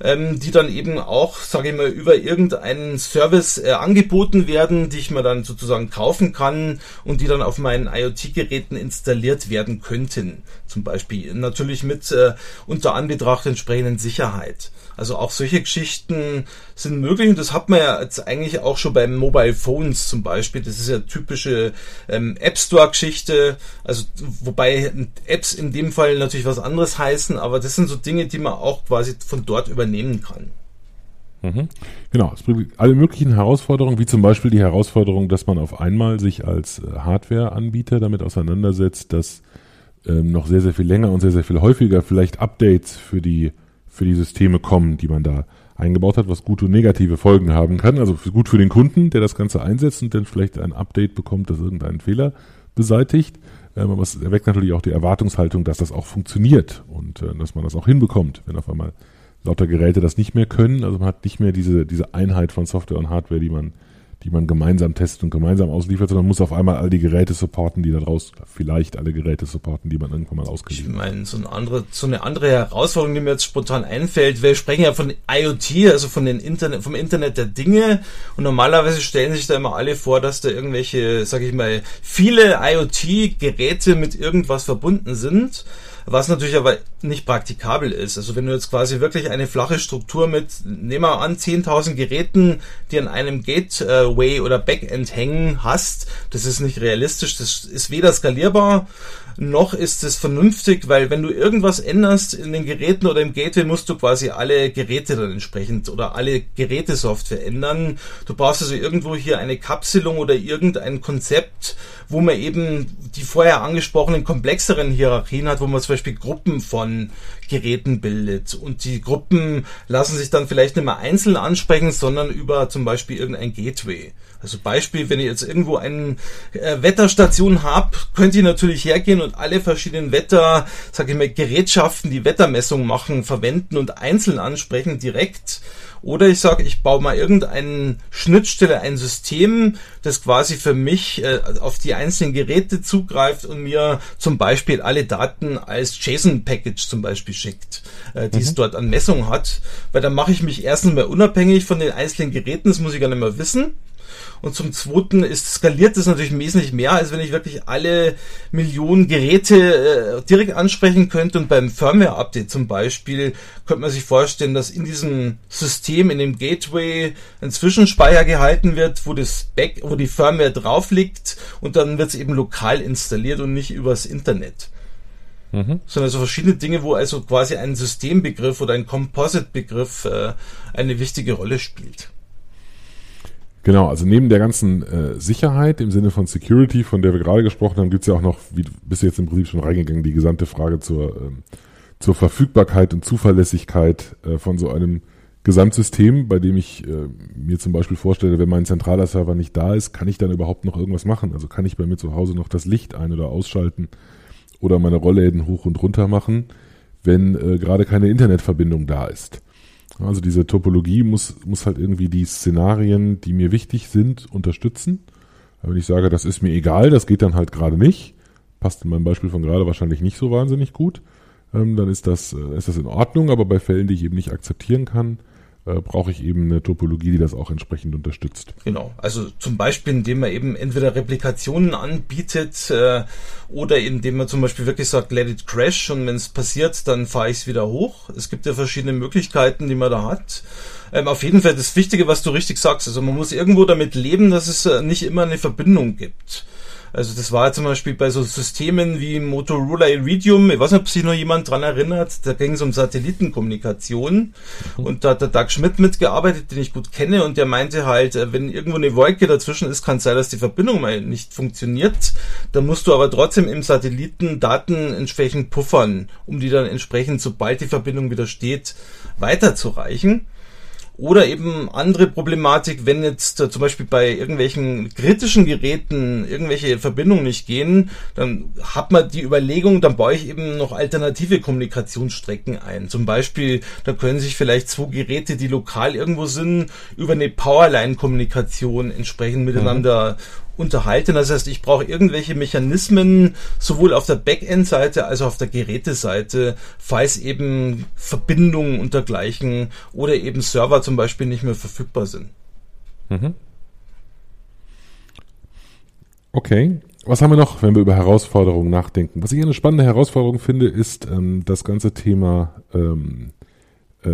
ähm, die dann eben auch, sage ich mal, über irgendeinen Service äh, angeboten werden, die ich mir dann sozusagen kaufen kann und die dann auf meinen IoT-Geräten installiert werden könnten. Zum Beispiel natürlich mit äh, unter Anbetracht entsprechenden Sicherheit. Also auch solche Geschichten sind möglich und das hat man ja jetzt eigentlich auch schon beim Mobile Phones zum Beispiel. Das ist ja typische ähm, App Store Geschichte. Also wobei Apps in dem Fall natürlich was anderes heißen, aber das sind so Dinge, die man auch quasi von dort übernehmen kann. Mhm. Genau, es bringt alle möglichen Herausforderungen, wie zum Beispiel die Herausforderung, dass man auf einmal sich als äh, Hardware-Anbieter damit auseinandersetzt, dass ähm, noch sehr, sehr viel länger und sehr, sehr viel häufiger vielleicht Updates für die für die Systeme kommen, die man da eingebaut hat, was gute und negative Folgen haben kann. Also gut für den Kunden, der das Ganze einsetzt und dann vielleicht ein Update bekommt, das irgendeinen Fehler beseitigt. Ähm, aber es erweckt natürlich auch die Erwartungshaltung, dass das auch funktioniert und äh, dass man das auch hinbekommt, wenn auf einmal lauter Geräte das nicht mehr können. Also man hat nicht mehr diese, diese Einheit von Software und Hardware, die man die man gemeinsam testet und gemeinsam ausliefert, sondern muss auf einmal all die Geräte supporten, die da draus, vielleicht alle Geräte supporten, die man irgendwann mal ausgeliefert hat. Ich meine, so eine andere, so eine andere Herausforderung, die mir jetzt spontan einfällt, wir sprechen ja von IoT, also von den Internet, vom Internet der Dinge und normalerweise stellen sich da immer alle vor, dass da irgendwelche, sag ich mal, viele IoT-Geräte mit irgendwas verbunden sind was natürlich aber nicht praktikabel ist. Also wenn du jetzt quasi wirklich eine flache Struktur mit, nehmen wir an, 10.000 Geräten, die an einem Gateway oder Backend hängen hast, das ist nicht realistisch, das ist weder skalierbar, noch ist es vernünftig, weil wenn du irgendwas änderst in den Geräten oder im Gateway, musst du quasi alle Geräte dann entsprechend oder alle Gerätesoftware ändern. Du brauchst also irgendwo hier eine Kapselung oder irgendein Konzept, wo man eben die vorher angesprochenen komplexeren Hierarchien hat, wo man zum Beispiel Gruppen von Geräten bildet. Und die Gruppen lassen sich dann vielleicht nicht mehr einzeln ansprechen, sondern über zum Beispiel irgendein Gateway. Also Beispiel, wenn ich jetzt irgendwo eine äh, Wetterstation habe, könnt ihr natürlich hergehen und alle verschiedenen Wetter, sag ich mal, Gerätschaften, die Wettermessung machen, verwenden und einzeln ansprechen direkt. Oder ich sage, ich baue mal irgendeine Schnittstelle, ein System, das quasi für mich äh, auf die einzelnen Geräte zugreift und mir zum Beispiel alle Daten als JSON-Package zum Beispiel schickt, äh, die mhm. es dort an Messung hat. Weil dann mache ich mich erstens mal unabhängig von den einzelnen Geräten, das muss ich gar nicht mehr wissen. Und zum Zweiten ist skaliert das natürlich wesentlich mehr, als wenn ich wirklich alle Millionen Geräte äh, direkt ansprechen könnte. Und beim Firmware-Update zum Beispiel könnte man sich vorstellen, dass in diesem System, in dem Gateway, ein Zwischenspeicher gehalten wird, wo das Back, wo die Firmware drauf liegt und dann wird es eben lokal installiert und nicht übers Internet. Mhm. Sondern so verschiedene Dinge, wo also quasi ein Systembegriff oder ein Composite-Begriff äh, eine wichtige Rolle spielt. Genau, also neben der ganzen äh, Sicherheit im Sinne von Security, von der wir gerade gesprochen haben, gibt es ja auch noch, wie bist du jetzt im Prinzip schon reingegangen, die gesamte Frage zur, ähm, zur Verfügbarkeit und Zuverlässigkeit äh, von so einem Gesamtsystem, bei dem ich äh, mir zum Beispiel vorstelle, wenn mein zentraler Server nicht da ist, kann ich dann überhaupt noch irgendwas machen? Also kann ich bei mir zu Hause noch das Licht ein- oder ausschalten oder meine Rollläden hoch und runter machen, wenn äh, gerade keine Internetverbindung da ist? Also diese Topologie muss, muss halt irgendwie die Szenarien, die mir wichtig sind, unterstützen. Wenn ich sage, das ist mir egal, das geht dann halt gerade nicht, passt in meinem Beispiel von gerade wahrscheinlich nicht so wahnsinnig gut, ähm, dann ist das, äh, ist das in Ordnung, aber bei Fällen, die ich eben nicht akzeptieren kann, äh, brauche ich eben eine Topologie, die das auch entsprechend unterstützt. Genau, also zum Beispiel, indem man eben entweder Replikationen anbietet äh, oder indem man zum Beispiel wirklich sagt, let it crash und wenn es passiert, dann fahre ich es wieder hoch. Es gibt ja verschiedene Möglichkeiten, die man da hat. Ähm, auf jeden Fall das Wichtige, was du richtig sagst, also man muss irgendwo damit leben, dass es äh, nicht immer eine Verbindung gibt. Also das war zum Beispiel bei so Systemen wie Motorola Iridium, ich weiß nicht, ob sich noch jemand dran erinnert, da ging es um Satellitenkommunikation mhm. und da hat der Doug Schmidt mitgearbeitet, den ich gut kenne und der meinte halt, äh, wenn irgendwo eine Wolke dazwischen ist, kann es sein, dass die Verbindung mal nicht funktioniert. Da musst du aber trotzdem im Satelliten Daten entsprechend puffern, um die dann entsprechend, sobald die Verbindung wieder steht, weiterzureichen. Oder eben andere Problematik, wenn jetzt äh, zum Beispiel bei irgendwelchen kritischen Geräten irgendwelche Verbindungen nicht gehen, dann hat man die Überlegung, dann baue ich eben noch alternative Kommunikationsstrecken ein. Zum Beispiel, da können sich vielleicht zwei Geräte, die lokal irgendwo sind, über eine Powerline-Kommunikation entsprechend miteinander mhm unterhalten. Das heißt, ich brauche irgendwelche Mechanismen sowohl auf der Backend-Seite als auch auf der Geräteseite, falls eben Verbindungen und dergleichen oder eben Server zum Beispiel nicht mehr verfügbar sind. Mhm. Okay. Was haben wir noch, wenn wir über Herausforderungen nachdenken? Was ich eine spannende Herausforderung finde, ist ähm, das ganze Thema ähm, äh,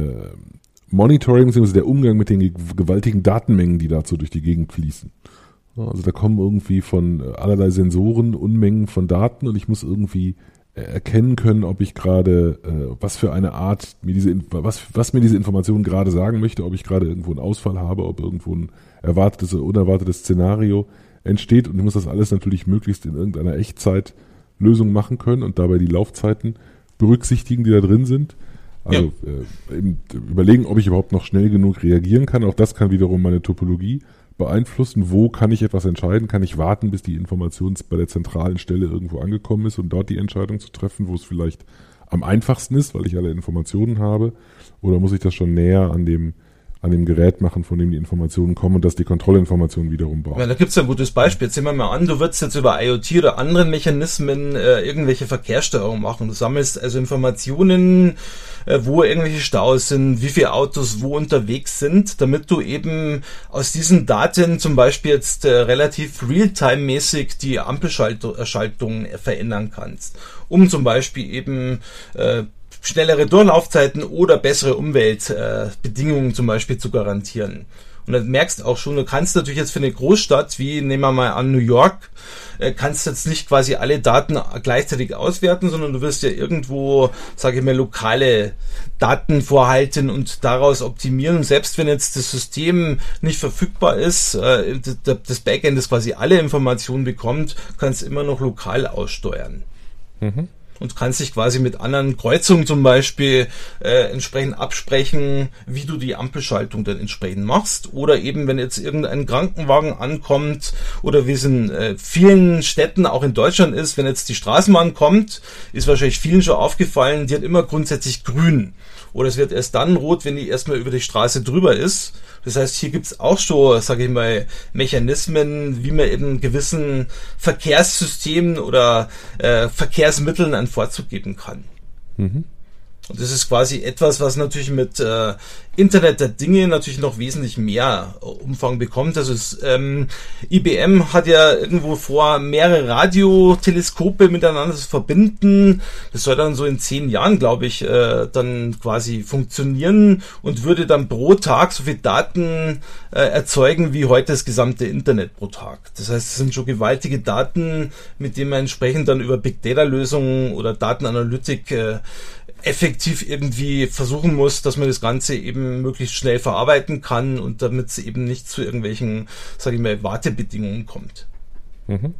Monitoring bzw. der Umgang mit den gewaltigen Datenmengen, die dazu durch die Gegend fließen. Also da kommen irgendwie von äh, allerlei Sensoren Unmengen von Daten und ich muss irgendwie äh, erkennen können, ob ich gerade, äh, was für eine Art, mir diese, was, was mir diese Information gerade sagen möchte, ob ich gerade irgendwo einen Ausfall habe, ob irgendwo ein erwartetes oder unerwartetes Szenario entsteht und ich muss das alles natürlich möglichst in irgendeiner Echtzeitlösung machen können und dabei die Laufzeiten berücksichtigen, die da drin sind. Also ja. äh, eben überlegen, ob ich überhaupt noch schnell genug reagieren kann. Auch das kann wiederum meine Topologie beeinflussen? Wo kann ich etwas entscheiden? Kann ich warten, bis die Information bei der zentralen Stelle irgendwo angekommen ist und dort die Entscheidung zu treffen, wo es vielleicht am einfachsten ist, weil ich alle Informationen habe? Oder muss ich das schon näher an dem an dem Gerät machen, von dem die Informationen kommen und dass die Kontrollinformationen wiederum brauchen. Ja, da gibt's ein gutes Beispiel. Jetzt sehen wir mal an, du würdest jetzt über IoT oder anderen Mechanismen äh, irgendwelche Verkehrssteuerung machen. Du sammelst also Informationen, äh, wo irgendwelche Staus sind, wie viele Autos wo unterwegs sind, damit du eben aus diesen Daten zum Beispiel jetzt äh, relativ realtime-mäßig die Ampelschaltung verändern kannst. Um zum Beispiel eben äh, schnellere Durchlaufzeiten oder bessere Umweltbedingungen zum Beispiel zu garantieren. Und dann merkst auch schon, du kannst natürlich jetzt für eine Großstadt, wie nehmen wir mal an New York, äh, kannst jetzt nicht quasi alle Daten gleichzeitig auswerten, sondern du wirst ja irgendwo, sage ich mal, lokale Daten vorhalten und daraus optimieren. Und selbst wenn jetzt das System nicht verfügbar ist, äh, das Backend, das quasi alle Informationen bekommt, kannst immer noch lokal aussteuern. Mhm und kannst dich quasi mit anderen Kreuzungen zum Beispiel äh, entsprechend absprechen, wie du die Ampelschaltung dann entsprechend machst. Oder eben, wenn jetzt irgendein Krankenwagen ankommt oder wie es in äh, vielen Städten auch in Deutschland ist, wenn jetzt die Straßenbahn kommt, ist wahrscheinlich vielen schon aufgefallen, die hat immer grundsätzlich grün. Oder es wird erst dann rot, wenn die erstmal über die Straße drüber ist. Das heißt, hier gibt's auch schon, sage ich mal, Mechanismen, wie man eben gewissen Verkehrssystemen oder äh, Verkehrsmitteln einen Vorzug geben kann. Mhm. Und das ist quasi etwas, was natürlich mit äh, Internet der Dinge natürlich noch wesentlich mehr Umfang bekommt. Also es, ähm, IBM hat ja irgendwo vor, mehrere Radioteleskope miteinander zu verbinden. Das soll dann so in zehn Jahren, glaube ich, äh, dann quasi funktionieren und würde dann pro Tag so viel Daten äh, erzeugen wie heute das gesamte Internet pro Tag. Das heißt, es sind schon gewaltige Daten, mit denen man entsprechend dann über Big Data Lösungen oder Datenanalytik äh, effektiv irgendwie versuchen muss, dass man das Ganze eben möglichst schnell verarbeiten kann und damit es eben nicht zu irgendwelchen, sage ich mal, Wartebedingungen kommt. Mhm.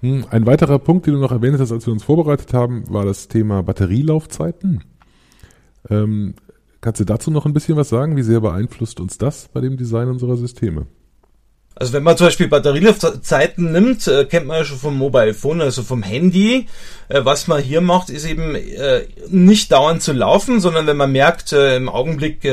Hm, ein weiterer Punkt, den du noch erwähnt hast, als wir uns vorbereitet haben, war das Thema Batterielaufzeiten. Ähm, Kannst du dazu noch ein bisschen was sagen? Wie sehr beeinflusst uns das bei dem Design unserer Systeme? Also wenn man zum Beispiel Batterielaufzeiten nimmt, äh, kennt man ja schon vom Mobile Phone, also vom Handy. Äh, was man hier macht, ist eben äh, nicht dauernd zu laufen, sondern wenn man merkt, im Augenblick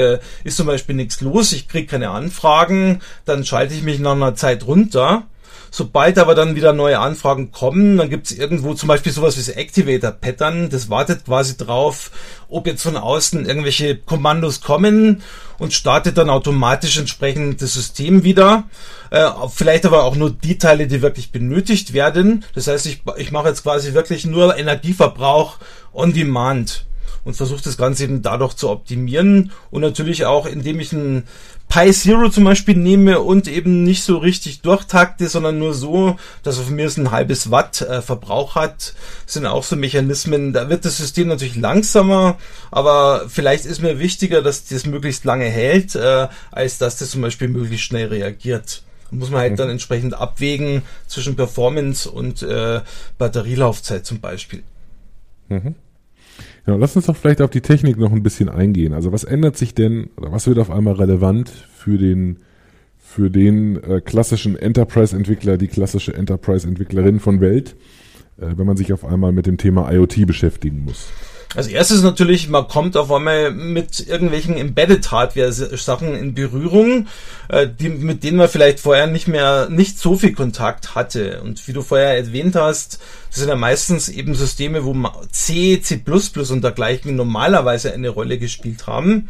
ist zum Beispiel nichts los, ich kriege keine Anfragen, dann schalte ich mich nach einer Zeit runter Sobald aber dann wieder neue Anfragen kommen, dann gibt es irgendwo zum Beispiel sowas wie das Activator Pattern, das wartet quasi drauf, ob jetzt von außen irgendwelche Kommandos kommen und startet dann automatisch entsprechend das System wieder. Äh, vielleicht aber auch nur die Teile, die wirklich benötigt werden. Das heißt, ich, ich mache jetzt quasi wirklich nur Energieverbrauch on demand und versuche das Ganze eben dadurch zu optimieren und natürlich auch, indem ich ein Pi Zero zum Beispiel nehme und eben nicht so richtig durchtakte, sondern nur so, dass er von mir ein halbes Watt äh, Verbrauch hat, sind auch so Mechanismen. Da wird das System natürlich langsamer, aber vielleicht ist mir wichtiger, dass das möglichst lange hält, äh, als dass das zum Beispiel möglichst schnell reagiert. Da muss man halt mhm. dann entsprechend abwägen zwischen Performance und äh, Batterielaufzeit zum Beispiel. Mhm. Ja, lass uns doch vielleicht auf die Technik noch ein bisschen eingehen. Also was ändert sich denn oder was wird auf einmal relevant für den für den äh, klassischen Enterprise-Entwickler, die klassische Enterprise-Entwicklerin von Welt, äh, wenn man sich auf einmal mit dem Thema IoT beschäftigen muss? Als erstes natürlich, man kommt auf einmal mit irgendwelchen Embedded Hardware Sachen in Berührung, äh, die, mit denen man vielleicht vorher nicht mehr, nicht so viel Kontakt hatte. Und wie du vorher erwähnt hast, das sind ja meistens eben Systeme, wo C, C++ und dergleichen normalerweise eine Rolle gespielt haben.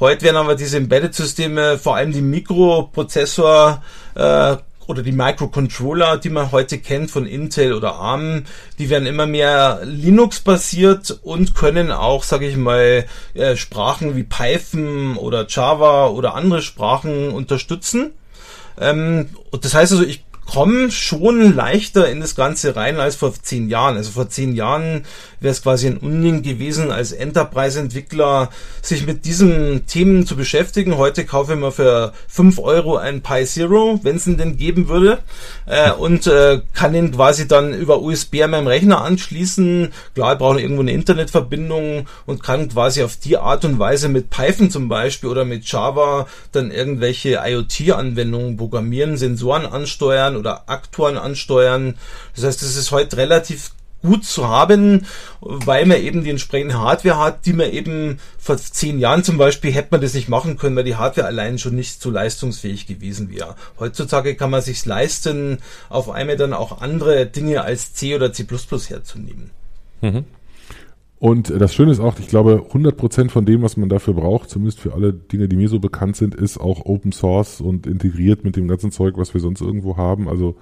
Heute werden aber diese Embedded-Systeme, vor allem die Mikroprozessor, äh, oder die Microcontroller, die man heute kennt von Intel oder ARM, die werden immer mehr Linux-basiert und können auch, sage ich mal, äh, Sprachen wie Python oder Java oder andere Sprachen unterstützen. Ähm, und das heißt also, ich kommen schon leichter in das Ganze rein als vor zehn Jahren. Also vor zehn Jahren wäre es quasi ein Unding gewesen, als Enterprise-Entwickler sich mit diesen Themen zu beschäftigen. Heute kaufe ich mir für fünf Euro ein Pi Zero, wenn es ihn denn geben würde, äh, und äh, kann ihn quasi dann über USB an meinem Rechner anschließen. Klar, ich brauche irgendwo eine Internetverbindung und kann quasi auf die Art und Weise mit Python zum Beispiel oder mit Java dann irgendwelche IoT-Anwendungen programmieren, Sensoren ansteuern ansteuern oder Aktoren ansteuern. Das heißt, es ist heute relativ gut zu haben, weil man eben die entsprechende Hardware hat, die man eben vor zehn Jahren zum Beispiel hätte man das nicht machen können, weil die Hardware allein schon nicht so leistungsfähig gewesen wäre. Heutzutage kann man sich leisten, auf einmal dann auch andere Dinge als C oder C++ herzunehmen. Mhm. Und das Schöne ist auch, ich glaube, 100% von dem, was man dafür braucht, zumindest für alle Dinge, die mir so bekannt sind, ist auch Open Source und integriert mit dem ganzen Zeug, was wir sonst irgendwo haben. Also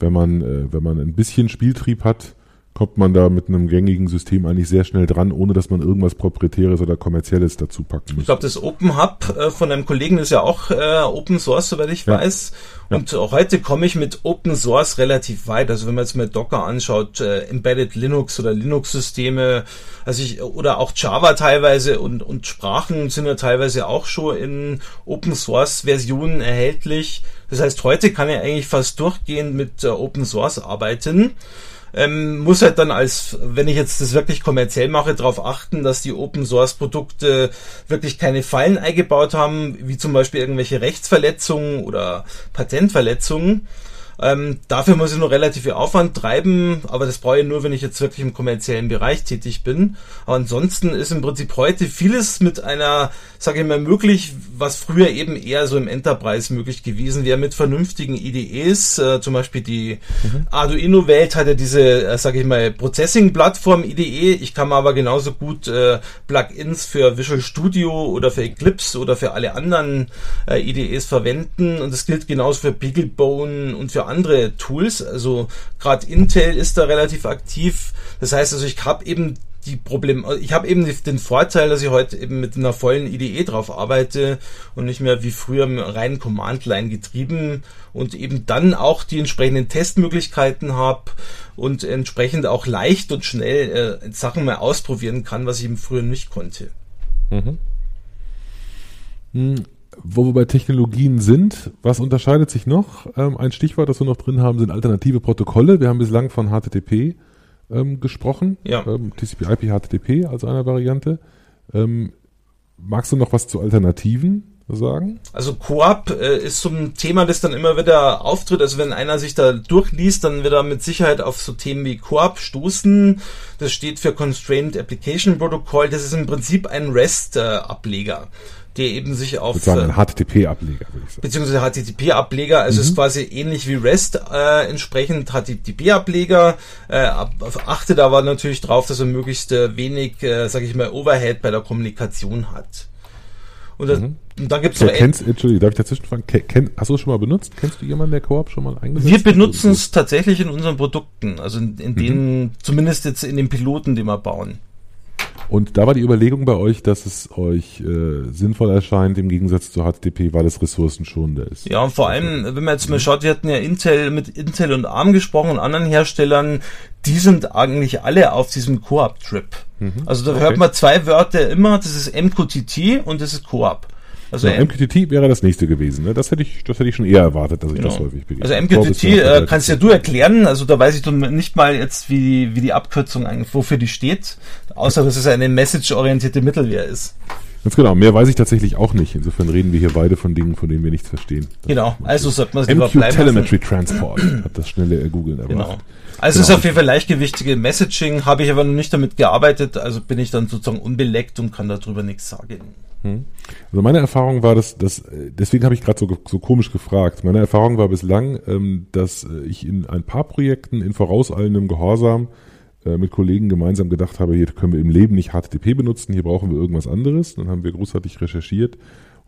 wenn man, äh, wenn man ein bisschen Spieltrieb hat, kommt man da mit einem gängigen System eigentlich sehr schnell dran, ohne dass man irgendwas Proprietäres oder Kommerzielles dazu packen muss. Ich glaube, das Open Hub äh, von einem Kollegen ist ja auch äh, Open Source, soweit ich ja. weiß. Und ja. heute komme ich mit Open Source relativ weit. Also wenn man jetzt mal Docker anschaut, äh, Embedded Linux oder Linux-Systeme, also ich, oder auch Java teilweise und, und Sprachen sind ja teilweise auch schon in Open Source Versionen erhältlich. Das heißt, heute kann ich eigentlich fast durchgehend mit äh, Open Source arbeiten ähm, muss halt dann als, wenn ich jetzt das wirklich kommerziell mache, darauf achten, dass die Open Source Produkte wirklich keine Fallen eingebaut haben, wie zum Beispiel irgendwelche Rechtsverletzungen oder Patentverletzungen. Ähm, dafür muss ich nur relativ viel Aufwand treiben, aber das brauche ich nur, wenn ich jetzt wirklich im kommerziellen Bereich tätig bin. Aber ansonsten ist im Prinzip heute vieles mit einer, sage ich mal, möglich, was früher eben eher so im Enterprise möglich gewesen wäre, mit vernünftigen IDEs. Äh, zum Beispiel die mhm. Arduino-Welt hat ja diese, äh, sage ich mal, Processing-Plattform IDE. Ich kann aber genauso gut äh, Plugins für Visual Studio oder für Eclipse oder für alle anderen äh, IDEs verwenden. Und das gilt genauso für Beaglebone und für andere Tools. Also gerade Intel ist da relativ aktiv. Das heißt also, ich habe eben die Problem, ich habe eben den Vorteil, dass ich heute eben mit einer vollen IDE drauf arbeite und nicht mehr wie früher rein Command-Line getrieben und eben dann auch die entsprechenden Testmöglichkeiten habe und entsprechend auch leicht und schnell äh, Sachen mal ausprobieren kann, was ich eben früher nicht konnte. Mhm. Wo wir bei Technologien sind, was unterscheidet sich noch? Ähm, ein Stichwort, das wir noch drin haben, sind alternative Protokolle. Wir haben bislang von HTTP ähm, gesprochen. Ja. Ähm, TCP/IP, HTTP als einer Variante. Ähm, magst du noch was zu Alternativen sagen? Also Coop äh, ist so ein Thema, das dann immer wieder auftritt. Also wenn einer sich da durchliest, dann wird er mit Sicherheit auf so Themen wie Coop stoßen. Das steht für Constrained Application Protocol. Das ist im Prinzip ein REST-Ableger. Äh, der eben sich auf Sozusagen ein HTTP-Ableger, würde ich sagen. Beziehungsweise HTTP-Ableger, also mhm. ist quasi ähnlich wie REST äh, entsprechend HTTP-Ableger. Äh, achtet aber natürlich drauf, dass er möglichst äh, wenig, äh, sage ich mal, Overhead bei der Kommunikation hat. Und, das, mhm. und dann gibt es. Kennst, Entschuldigung, darf ich dazwischen fragen? Kenn, hast du es schon mal benutzt? Kennst du jemanden, der Koop schon mal eingesetzt Wir benutzen es tatsächlich in unseren Produkten, also in, in mhm. denen, zumindest jetzt in den Piloten, die wir bauen. Und da war die Überlegung bei euch, dass es euch äh, sinnvoll erscheint im Gegensatz zu HTTP, weil es ressourcenschonender ist. Ja, und vor allem, wenn man jetzt mal schaut, wir hatten ja Intel mit Intel und ARM gesprochen und anderen Herstellern, die sind eigentlich alle auf diesem Coop-Trip. Mhm. Also da okay. hört man zwei Wörter immer, das ist MQTT und das ist Coop. Also ja, MQTT wäre das nächste gewesen. Ne? Das hätte ich, das hätte ich schon eher erwartet, dass ich genau. das häufig begegne. Also MQTT äh, kannst ja du erklären. Also da weiß ich nicht mal jetzt, wie, wie die Abkürzung eigentlich, wofür die steht. Außer, dass es eine message-orientierte Mittelwehr ist. Ganz genau. Mehr weiß ich tatsächlich auch nicht. Insofern reden wir hier beide von Dingen, von denen wir nichts verstehen. Das genau. Also sollte man es lieber bleiben Telemetry. Transport hat das schnelle Googeln erbracht. Genau. Also genau. ist auf jeden Fall leichtgewichtige Messaging, habe ich aber noch nicht damit gearbeitet, also bin ich dann sozusagen unbeleckt und kann darüber nichts sagen. Hm. Also meine Erfahrung war, dass, dass deswegen habe ich gerade so, so komisch gefragt. Meine Erfahrung war bislang, ähm, dass ich in ein paar Projekten in vorauseilendem Gehorsam äh, mit Kollegen gemeinsam gedacht habe, hier können wir im Leben nicht HTTP benutzen, hier brauchen wir irgendwas anderes. Dann haben wir großartig recherchiert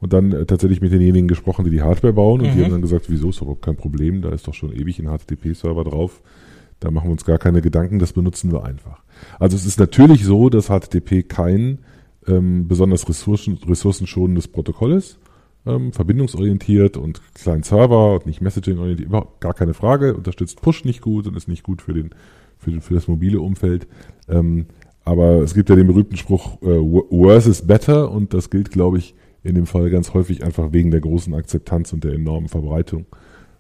und dann äh, tatsächlich mit denjenigen gesprochen, die die Hardware bauen und mhm. die haben dann gesagt, wieso ist doch kein Problem, da ist doch schon ewig ein HTTP-Server drauf. Da machen wir uns gar keine Gedanken, das benutzen wir einfach. Also es ist natürlich so, dass HTTP kein ähm, besonders ressourcen, ressourcenschonendes Protokoll ist, ähm, verbindungsorientiert und kleinen Server und nicht Messaging-orientiert, überhaupt gar keine Frage, unterstützt Push nicht gut und ist nicht gut für, den, für, für das mobile Umfeld. Ähm, aber es gibt ja den berühmten Spruch, äh, worse is better und das gilt, glaube ich, in dem Fall ganz häufig einfach wegen der großen Akzeptanz und der enormen Verbreitung.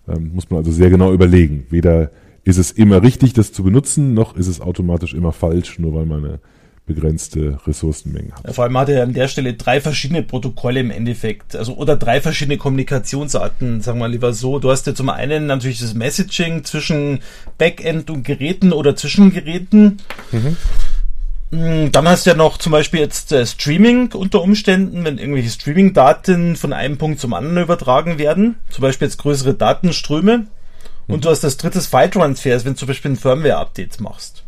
Ähm, muss man also sehr genau überlegen. Weder ist es immer richtig, das zu benutzen, noch ist es automatisch immer falsch, nur weil man eine begrenzte Ressourcenmengen hat. Ja, vor allem hat er an der Stelle drei verschiedene Protokolle im Endeffekt, also oder drei verschiedene Kommunikationsarten, sagen wir lieber so. Du hast ja zum einen natürlich das Messaging zwischen Backend und Geräten oder zwischen Geräten. Mhm. Dann hast du ja noch zum Beispiel jetzt äh, Streaming unter Umständen, wenn irgendwelche Streaming-Daten von einem Punkt zum anderen übertragen werden, zum Beispiel jetzt größere Datenströme. Und mhm. du hast das drittes File-Transfers, wenn du zum Beispiel ein Firmware-Updates machst.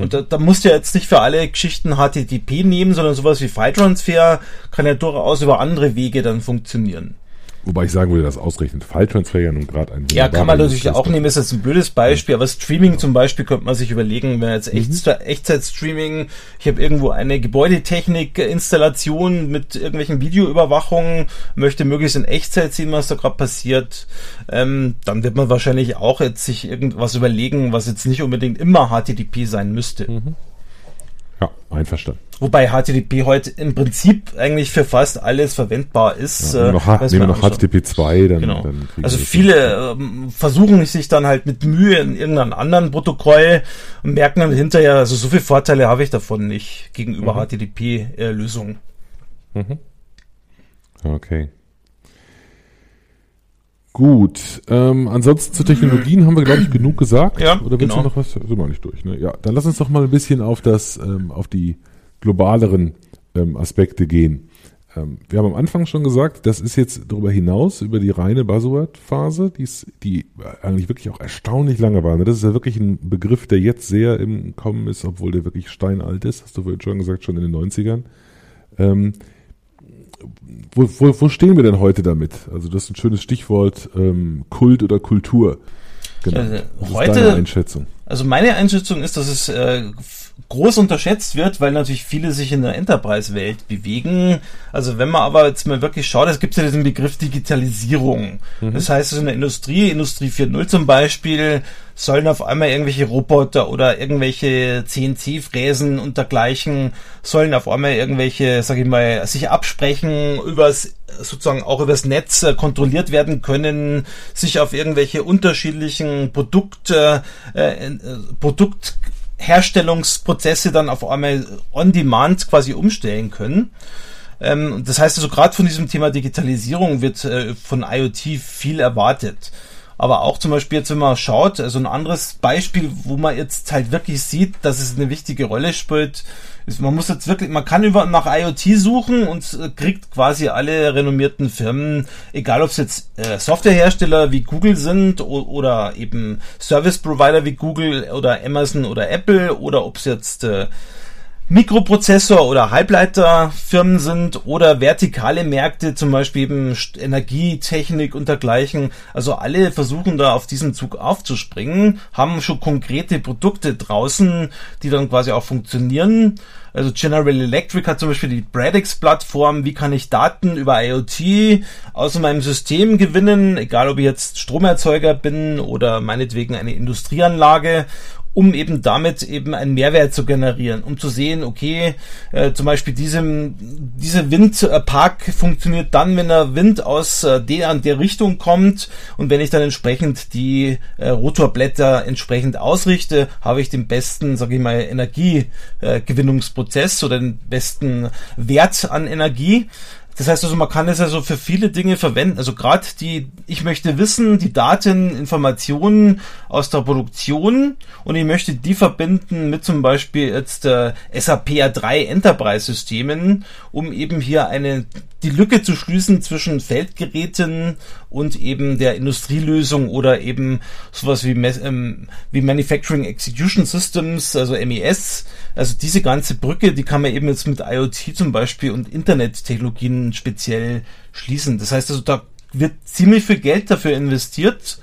Und da, da musst du ja jetzt nicht für alle Geschichten HTTP nehmen, sondern sowas wie File-Transfer kann ja durchaus über andere Wege dann funktionieren. Wobei ich sagen würde, dass ausreichend File-Transfer ja nun gerade ein Ja, kann man natürlich auch nehmen, ist jetzt ein blödes Beispiel, aber Streaming zum Beispiel könnte man sich überlegen, wenn jetzt Echt, mhm. Echtzeit-Streaming, ich habe irgendwo eine Gebäudetechnik-Installation mit irgendwelchen Videoüberwachungen, möchte möglichst in Echtzeit sehen, was da gerade passiert, ähm, dann wird man wahrscheinlich auch jetzt sich irgendwas überlegen, was jetzt nicht unbedingt immer HTTP sein müsste. Mhm. Ja, einverstanden. Wobei HTTP heute im Prinzip eigentlich für fast alles verwendbar ist. Ja, noch, äh, nehmen wir noch HTTP 2, dann, genau. dann Also viele ähm, versuchen sich dann halt mit Mühe in irgendeinem anderen Protokoll und merken dann hinterher, also so viele Vorteile habe ich davon nicht gegenüber mhm. HTTP-Lösungen. Äh, mhm. Okay. Gut. Ähm, ansonsten zu Technologien haben wir, glaube ich, genug gesagt. Ja, Oder willst genau. du noch was? Sind wir nicht durch, ne? Ja, dann lass uns doch mal ein bisschen auf das, ähm, auf die globaleren ähm, Aspekte gehen. Ähm, wir haben am Anfang schon gesagt, das ist jetzt darüber hinaus, über die reine Buzzword-Phase, die, die eigentlich wirklich auch erstaunlich lange war. Ne? Das ist ja wirklich ein Begriff, der jetzt sehr im Kommen ist, obwohl der wirklich steinalt ist, hast du vorhin schon gesagt, schon in den 90ern. Ähm, wo, wo, wo stehen wir denn heute damit? Also das ist ein schönes Stichwort, ähm, Kult oder Kultur. Genau. Also heute, Einschätzung? Also meine Einschätzung ist, dass es äh, groß unterschätzt wird, weil natürlich viele sich in der Enterprise-Welt bewegen. Also wenn man aber jetzt mal wirklich schaut, es gibt ja diesen Begriff Digitalisierung. Mhm. Das heißt, in der Industrie, Industrie 4.0 zum Beispiel, sollen auf einmal irgendwelche Roboter oder irgendwelche CNC-Fräsen und dergleichen, sollen auf einmal irgendwelche, sag ich mal, sich absprechen, übers, sozusagen auch übers Netz äh, kontrolliert werden können, sich auf irgendwelche unterschiedlichen Produkte, äh, äh Produkt Herstellungsprozesse dann auf einmal on demand quasi umstellen können. Ähm, das heißt also, gerade von diesem Thema Digitalisierung wird äh, von IoT viel erwartet. Aber auch zum Beispiel jetzt, wenn man schaut, also ein anderes Beispiel, wo man jetzt halt wirklich sieht, dass es eine wichtige Rolle spielt, man muss jetzt wirklich, man kann über nach IoT suchen und äh, kriegt quasi alle renommierten Firmen, egal ob es jetzt äh, Softwarehersteller wie Google sind oder eben Service Provider wie Google oder Amazon oder Apple oder ob es jetzt äh, Mikroprozessor- oder Halbleiterfirmen sind oder vertikale Märkte, zum Beispiel eben Energietechnik und dergleichen. Also alle versuchen da auf diesen Zug aufzuspringen, haben schon konkrete Produkte draußen, die dann quasi auch funktionieren. Also General Electric hat zum Beispiel die Bradix-Plattform. Wie kann ich Daten über IoT aus meinem System gewinnen, egal ob ich jetzt Stromerzeuger bin oder meinetwegen eine Industrieanlage um eben damit eben einen Mehrwert zu generieren, um zu sehen, okay, äh, zum Beispiel diesem, dieser Windpark funktioniert dann, wenn der Wind aus äh, der an der Richtung kommt und wenn ich dann entsprechend die äh, Rotorblätter entsprechend ausrichte, habe ich den besten, sage ich mal, Energiegewinnungsprozess oder den besten Wert an Energie. Das heißt also, man kann es also für viele Dinge verwenden. Also gerade die, ich möchte wissen, die Daten, Informationen aus der Produktion und ich möchte die verbinden mit zum Beispiel jetzt äh, SAP R3 Enterprise Systemen, um eben hier eine die Lücke zu schließen zwischen Feldgeräten und eben der Industrielösung oder eben sowas wie, ähm, wie Manufacturing Execution Systems, also MES. Also diese ganze Brücke, die kann man eben jetzt mit IoT zum Beispiel und Internettechnologien speziell schließen. Das heißt also, da wird ziemlich viel Geld dafür investiert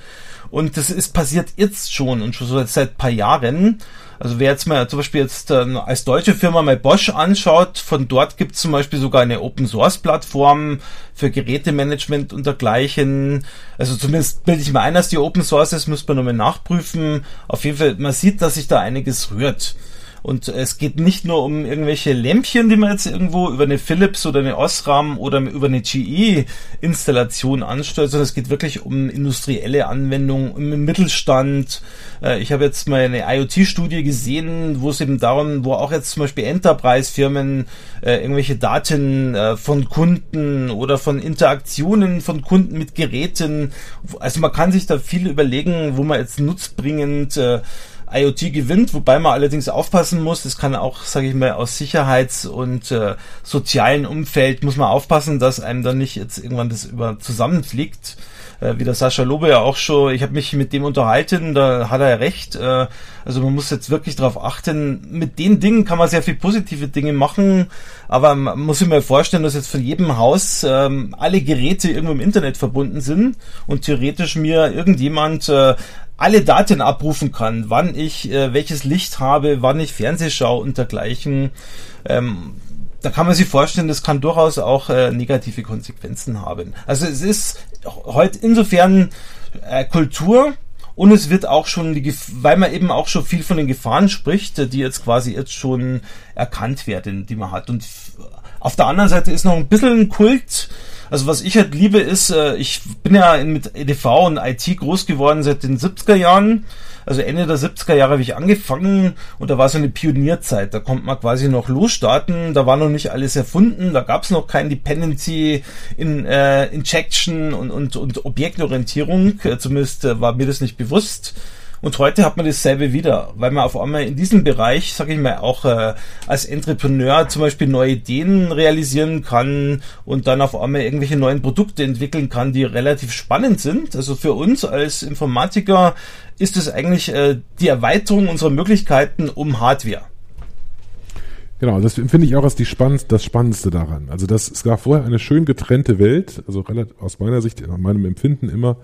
und das ist passiert jetzt schon und schon seit paar Jahren. Also wer jetzt mal zum Beispiel jetzt äh, als deutsche Firma mal Bosch anschaut, von dort gibt es zum Beispiel sogar eine Open Source Plattform für Gerätemanagement und dergleichen. Also zumindest bilde ich mir ein, dass die Open Source ist, müsste man nochmal nachprüfen. Auf jeden Fall, man sieht, dass sich da einiges rührt. Und es geht nicht nur um irgendwelche Lämpchen, die man jetzt irgendwo über eine Philips oder eine Osram oder über eine GE-Installation ansteuert, sondern es geht wirklich um industrielle Anwendungen im Mittelstand. Äh, ich habe jetzt mal eine IoT-Studie gesehen, wo es eben darum, wo auch jetzt zum Beispiel Enterprise-Firmen äh, irgendwelche Daten äh, von Kunden oder von Interaktionen von Kunden mit Geräten, also man kann sich da viel überlegen, wo man jetzt nutzbringend IoT gewinnt, wobei man allerdings aufpassen muss, das kann auch, sage ich mal, aus Sicherheits- und äh, sozialen Umfeld muss man aufpassen, dass einem dann nicht jetzt irgendwann das über zusammenfliegt. Äh, wie der Sascha Lobe ja auch schon, ich habe mich mit dem unterhalten, da hat er ja recht. Äh, also man muss jetzt wirklich darauf achten, mit den Dingen kann man sehr viel positive Dinge machen, aber man muss sich mal vorstellen, dass jetzt von jedem Haus ähm, alle Geräte irgendwo im Internet verbunden sind und theoretisch mir irgendjemand äh, alle Daten abrufen kann, wann ich äh, welches Licht habe, wann ich Fernseh schaue und dergleichen. Ähm, da kann man sich vorstellen, das kann durchaus auch äh, negative Konsequenzen haben. Also es ist heute insofern äh, Kultur und es wird auch schon, die, weil man eben auch schon viel von den Gefahren spricht, die jetzt quasi jetzt schon erkannt werden, die man hat. Und auf der anderen Seite ist noch ein bisschen ein Kult, also was ich halt liebe ist, äh, ich bin ja mit EDV und IT groß geworden seit den 70er Jahren. Also Ende der 70er Jahre habe ich angefangen und da war so eine Pionierzeit. Da konnte man quasi noch losstarten. Da war noch nicht alles erfunden. Da gab es noch kein Dependency in äh, Injection und, und, und Objektorientierung. Äh, zumindest äh, war mir das nicht bewusst. Und heute hat man dasselbe wieder, weil man auf einmal in diesem Bereich, sage ich mal, auch äh, als Entrepreneur zum Beispiel neue Ideen realisieren kann und dann auf einmal irgendwelche neuen Produkte entwickeln kann, die relativ spannend sind. Also für uns als Informatiker ist es eigentlich äh, die Erweiterung unserer Möglichkeiten um Hardware. Genau, das finde ich auch als die spannend, das Spannendste daran. Also das, es gab vorher eine schön getrennte Welt, also aus meiner Sicht, in meinem Empfinden immer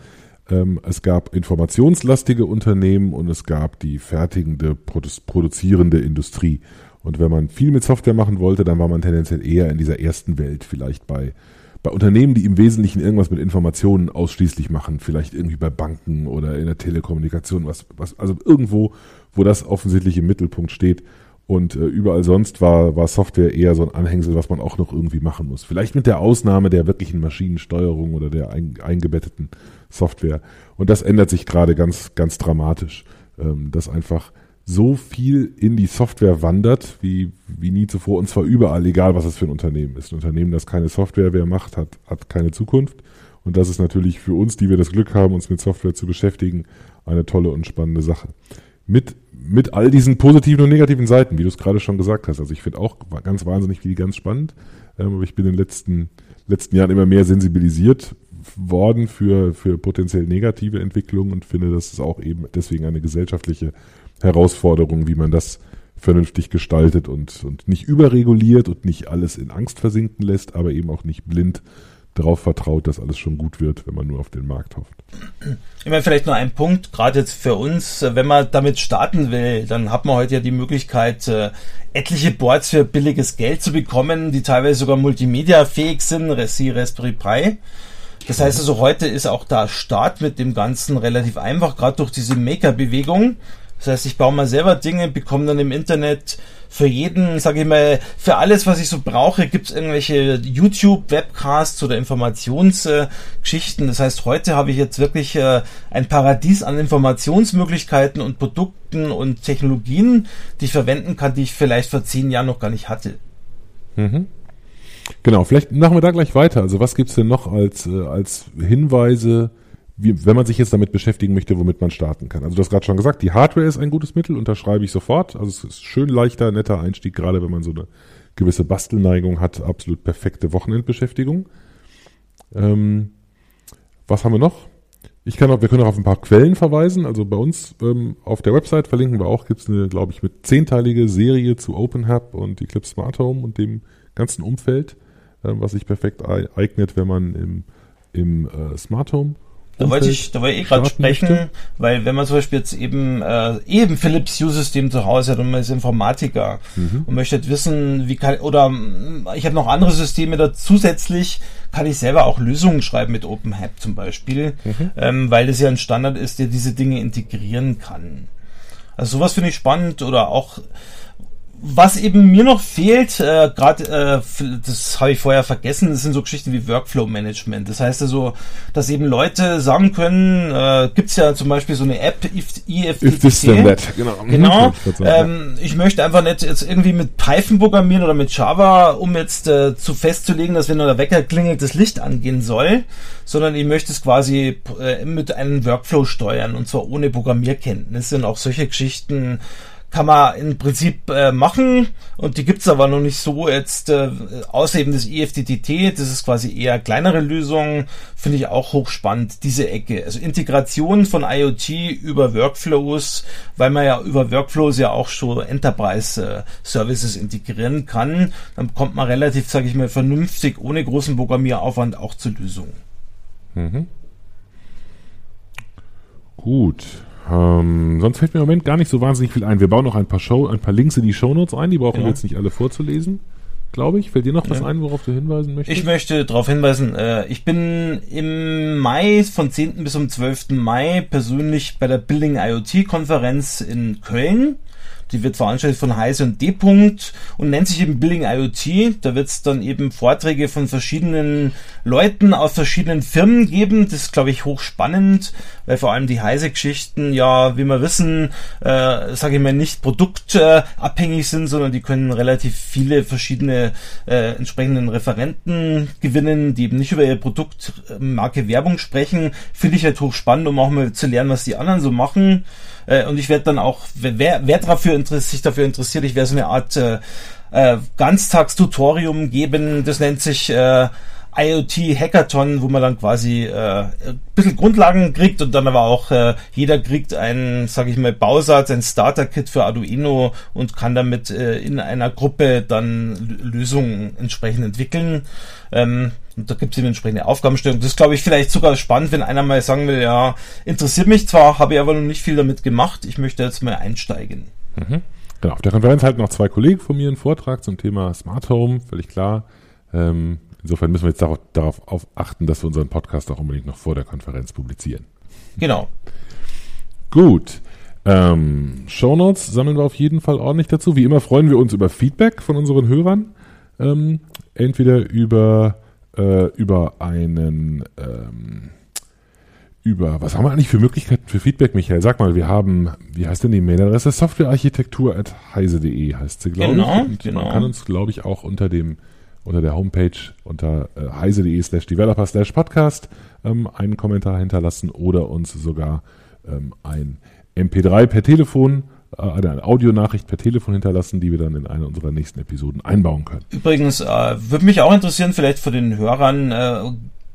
es gab informationslastige Unternehmen und es gab die fertigende, produzierende Industrie. Und wenn man viel mit Software machen wollte, dann war man tendenziell eher in dieser ersten Welt, vielleicht bei, bei Unternehmen, die im Wesentlichen irgendwas mit Informationen ausschließlich machen, vielleicht irgendwie bei Banken oder in der Telekommunikation, was, was, also irgendwo, wo das offensichtlich im Mittelpunkt steht. Und äh, überall sonst war, war Software eher so ein Anhängsel, was man auch noch irgendwie machen muss. Vielleicht mit der Ausnahme der wirklichen Maschinensteuerung oder der ein, eingebetteten Software. Und das ändert sich gerade ganz, ganz dramatisch, ähm, dass einfach so viel in die Software wandert, wie, wie nie zuvor, und zwar überall, egal was es für ein Unternehmen ist. Ein Unternehmen, das keine Software mehr macht, hat, hat keine Zukunft. Und das ist natürlich für uns, die wir das Glück haben, uns mit Software zu beschäftigen, eine tolle und spannende Sache. Mit, mit all diesen positiven und negativen Seiten, wie du es gerade schon gesagt hast. Also ich finde auch ganz wahnsinnig viel ganz spannend. Ähm, aber ich bin in den letzten, letzten Jahren immer mehr sensibilisiert worden für, für potenziell negative Entwicklungen und finde, das ist auch eben deswegen eine gesellschaftliche Herausforderung, wie man das vernünftig gestaltet und, und nicht überreguliert und nicht alles in Angst versinken lässt, aber eben auch nicht blind darauf vertraut, dass alles schon gut wird, wenn man nur auf den Markt hofft. Ich meine, vielleicht nur ein Punkt, gerade jetzt für uns, wenn man damit starten will, dann hat man heute ja die Möglichkeit, äh, etliche Boards für billiges Geld zu bekommen, die teilweise sogar multimedia-fähig sind, Resi Raspberry Pi. Das heißt also, heute ist auch der Start mit dem Ganzen relativ einfach, gerade durch diese Maker-Bewegung. Das heißt, ich baue mal selber Dinge, bekomme dann im Internet für jeden, sage ich mal, für alles, was ich so brauche, gibt es irgendwelche YouTube-Webcasts oder Informationsgeschichten. Äh, das heißt, heute habe ich jetzt wirklich äh, ein Paradies an Informationsmöglichkeiten und Produkten und Technologien, die ich verwenden kann, die ich vielleicht vor zehn Jahren noch gar nicht hatte. Mhm. Genau, vielleicht machen wir da gleich weiter. Also was gibt's denn noch als, äh, als Hinweise, wie, wenn man sich jetzt damit beschäftigen möchte, womit man starten kann? Also du hast gerade schon gesagt, die Hardware ist ein gutes Mittel, unterschreibe ich sofort. Also es ist schön leichter, netter Einstieg, gerade wenn man so eine gewisse Bastelneigung hat, absolut perfekte Wochenendbeschäftigung. Ähm, was haben wir noch? Ich kann auch, wir können auch auf ein paar Quellen verweisen. Also bei uns ähm, auf der Website verlinken wir auch, gibt es eine, glaube ich, mit zehnteilige Serie zu OpenHub und Eclipse Smart Home und dem ganzen Umfeld, äh, was sich perfekt eignet, wenn man im, im äh, Smart Home da wollte ich, da wollte ich eh gerade sprechen, möchte. weil wenn man zum Beispiel jetzt eben äh, eben Philips Hue-System zu Hause hat und man ist Informatiker mhm. und möchte wissen, wie kann oder mm, ich habe noch andere Systeme da zusätzlich, kann ich selber auch Lösungen schreiben mit OpenHAB zum Beispiel, mhm. ähm, weil das ja ein Standard ist, der diese Dinge integrieren kann. Also sowas finde ich spannend oder auch was eben mir noch fehlt, äh, gerade äh, das habe ich vorher vergessen, das sind so Geschichten wie Workflow Management. Das heißt also, dass eben Leute sagen können, äh, gibt ja zum Beispiel so eine App, IFTTT. If this then that. Genau. genau ähm, ich möchte einfach nicht jetzt irgendwie mit Python programmieren oder mit Java, um jetzt äh, zu festzulegen, dass wenn der Wecker klingelt, das Licht angehen soll, sondern ich möchte es quasi äh, mit einem Workflow steuern und zwar ohne Programmierkenntnisse und auch solche Geschichten kann man im Prinzip äh, machen und die gibt's aber noch nicht so jetzt, äh, außer eben das IFTTT, das ist quasi eher kleinere Lösungen, finde ich auch hochspannend, diese Ecke. Also Integration von IoT über Workflows, weil man ja über Workflows ja auch schon Enterprise-Services integrieren kann, dann kommt man relativ, sage ich mal, vernünftig, ohne großen Programmieraufwand auch zu Lösungen. Mhm. Gut. Ähm, sonst fällt mir im Moment gar nicht so wahnsinnig viel ein. Wir bauen noch ein paar Show, ein paar Links in die Shownotes ein, die brauchen ja. wir jetzt nicht alle vorzulesen. Glaube ich. Fällt dir noch was ja. ein, worauf du hinweisen möchtest? Ich möchte darauf hinweisen, äh, ich bin im Mai, von 10. bis zum 12. Mai persönlich bei der Building IoT Konferenz in Köln. Die wird veranstaltet von Heise und D. -Punkt und nennt sich eben Billing IoT. Da wird es dann eben Vorträge von verschiedenen Leuten aus verschiedenen Firmen geben. Das ist, glaube ich, hochspannend, weil vor allem die Heise-Geschichten ja, wie wir wissen, äh, sage ich mal, nicht produktabhängig sind, sondern die können relativ viele verschiedene äh, entsprechenden Referenten gewinnen, die eben nicht über ihre Produktmarke Werbung sprechen. Finde ich halt hochspannend, um auch mal zu lernen, was die anderen so machen. Äh, und ich werde dann auch, wer, wer dafür sich dafür interessiert, ich werde so eine Art äh, äh, Ganztagstutorium geben, das nennt sich äh, IoT Hackathon, wo man dann quasi äh, ein bisschen Grundlagen kriegt und dann aber auch äh, jeder kriegt einen, sage ich mal, Bausatz, ein Starter-Kit für Arduino und kann damit äh, in einer Gruppe dann Lösungen entsprechend entwickeln. Ähm, und da gibt es eben entsprechende Aufgabenstellung. Das ist, glaube ich, vielleicht sogar spannend, wenn einer mal sagen will, ja, interessiert mich zwar, habe ich aber noch nicht viel damit gemacht, ich möchte jetzt mal einsteigen. Mhm. Genau, auf der Konferenz halten noch zwei Kollegen von mir einen Vortrag zum Thema Smart Home, völlig klar. Ähm, insofern müssen wir jetzt darauf, darauf achten, dass wir unseren Podcast auch unbedingt noch vor der Konferenz publizieren. Genau. Gut. Ähm, Shownotes sammeln wir auf jeden Fall ordentlich dazu. Wie immer freuen wir uns über Feedback von unseren Hörern. Ähm, entweder über, äh, über einen ähm, über, was haben wir eigentlich für Möglichkeiten für Feedback, Michael? Sag mal, wir haben, wie heißt denn die Mailadresse? Softwarearchitektur at heise.de heißt sie, glaube genau, ich. Und genau. Man kann uns, glaube ich, auch unter dem, unter der Homepage unter äh, heise.de slash developer slash podcast ähm, einen Kommentar hinterlassen oder uns sogar ähm, ein MP3 per Telefon eine Audionachricht per Telefon hinterlassen, die wir dann in einer unserer nächsten Episoden einbauen können. Übrigens, äh, würde mich auch interessieren, vielleicht für den Hörern, äh,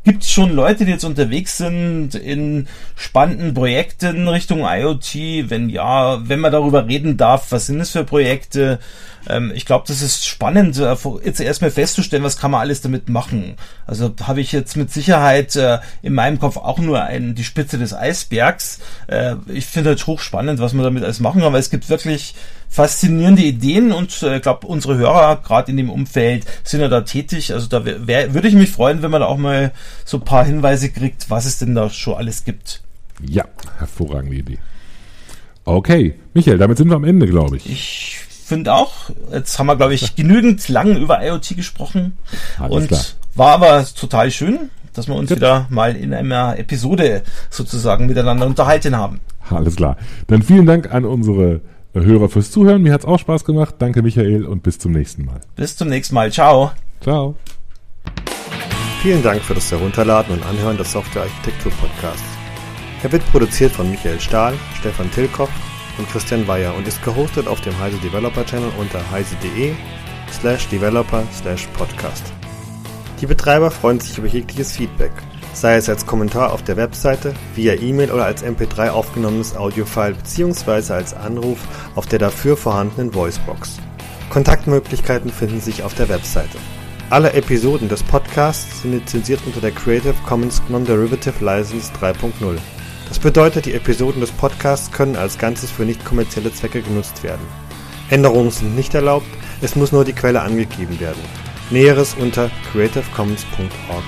Gibt es schon Leute, die jetzt unterwegs sind in spannenden Projekten Richtung IoT? Wenn ja, wenn man darüber reden darf, was sind es für Projekte? Ähm, ich glaube, das ist spannend, äh, jetzt erstmal festzustellen, was kann man alles damit machen. Also habe ich jetzt mit Sicherheit äh, in meinem Kopf auch nur ein, die Spitze des Eisbergs. Äh, ich finde halt hochspannend, was man damit alles machen kann, weil es gibt wirklich faszinierende Ideen und ich äh, glaube, unsere Hörer gerade in dem Umfeld sind ja da tätig. Also da würde ich mich freuen, wenn man da auch mal so ein paar Hinweise kriegt, was es denn da schon alles gibt. Ja, hervorragende Idee. Okay, Michael, damit sind wir am Ende, glaube ich. Ich finde auch, jetzt haben wir, glaube ich, genügend lang über IoT gesprochen Alles und klar. war aber total schön, dass wir uns Gut. wieder mal in einer Episode sozusagen miteinander unterhalten haben. Alles klar. Dann vielen Dank an unsere Hörer fürs Zuhören. Mir hat es auch Spaß gemacht. Danke, Michael, und bis zum nächsten Mal. Bis zum nächsten Mal. Ciao. Ciao. Vielen Dank für das Herunterladen und Anhören des Software Architektur Podcasts. Er wird produziert von Michael Stahl, Stefan Tilkoff und Christian Weyer und ist gehostet auf dem Heise Developer Channel unter heise.de slash developer slash podcast. Die Betreiber freuen sich über jegliches Feedback sei es als Kommentar auf der Webseite, via E-Mail oder als MP3 aufgenommenes Audiofile bzw. als Anruf auf der dafür vorhandenen Voicebox. Kontaktmöglichkeiten finden sich auf der Webseite. Alle Episoden des Podcasts sind lizenziert unter der Creative Commons Non-Derivative License 3.0. Das bedeutet, die Episoden des Podcasts können als Ganzes für nicht kommerzielle Zwecke genutzt werden. Änderungen sind nicht erlaubt, es muss nur die Quelle angegeben werden. Näheres unter creativecommons.org.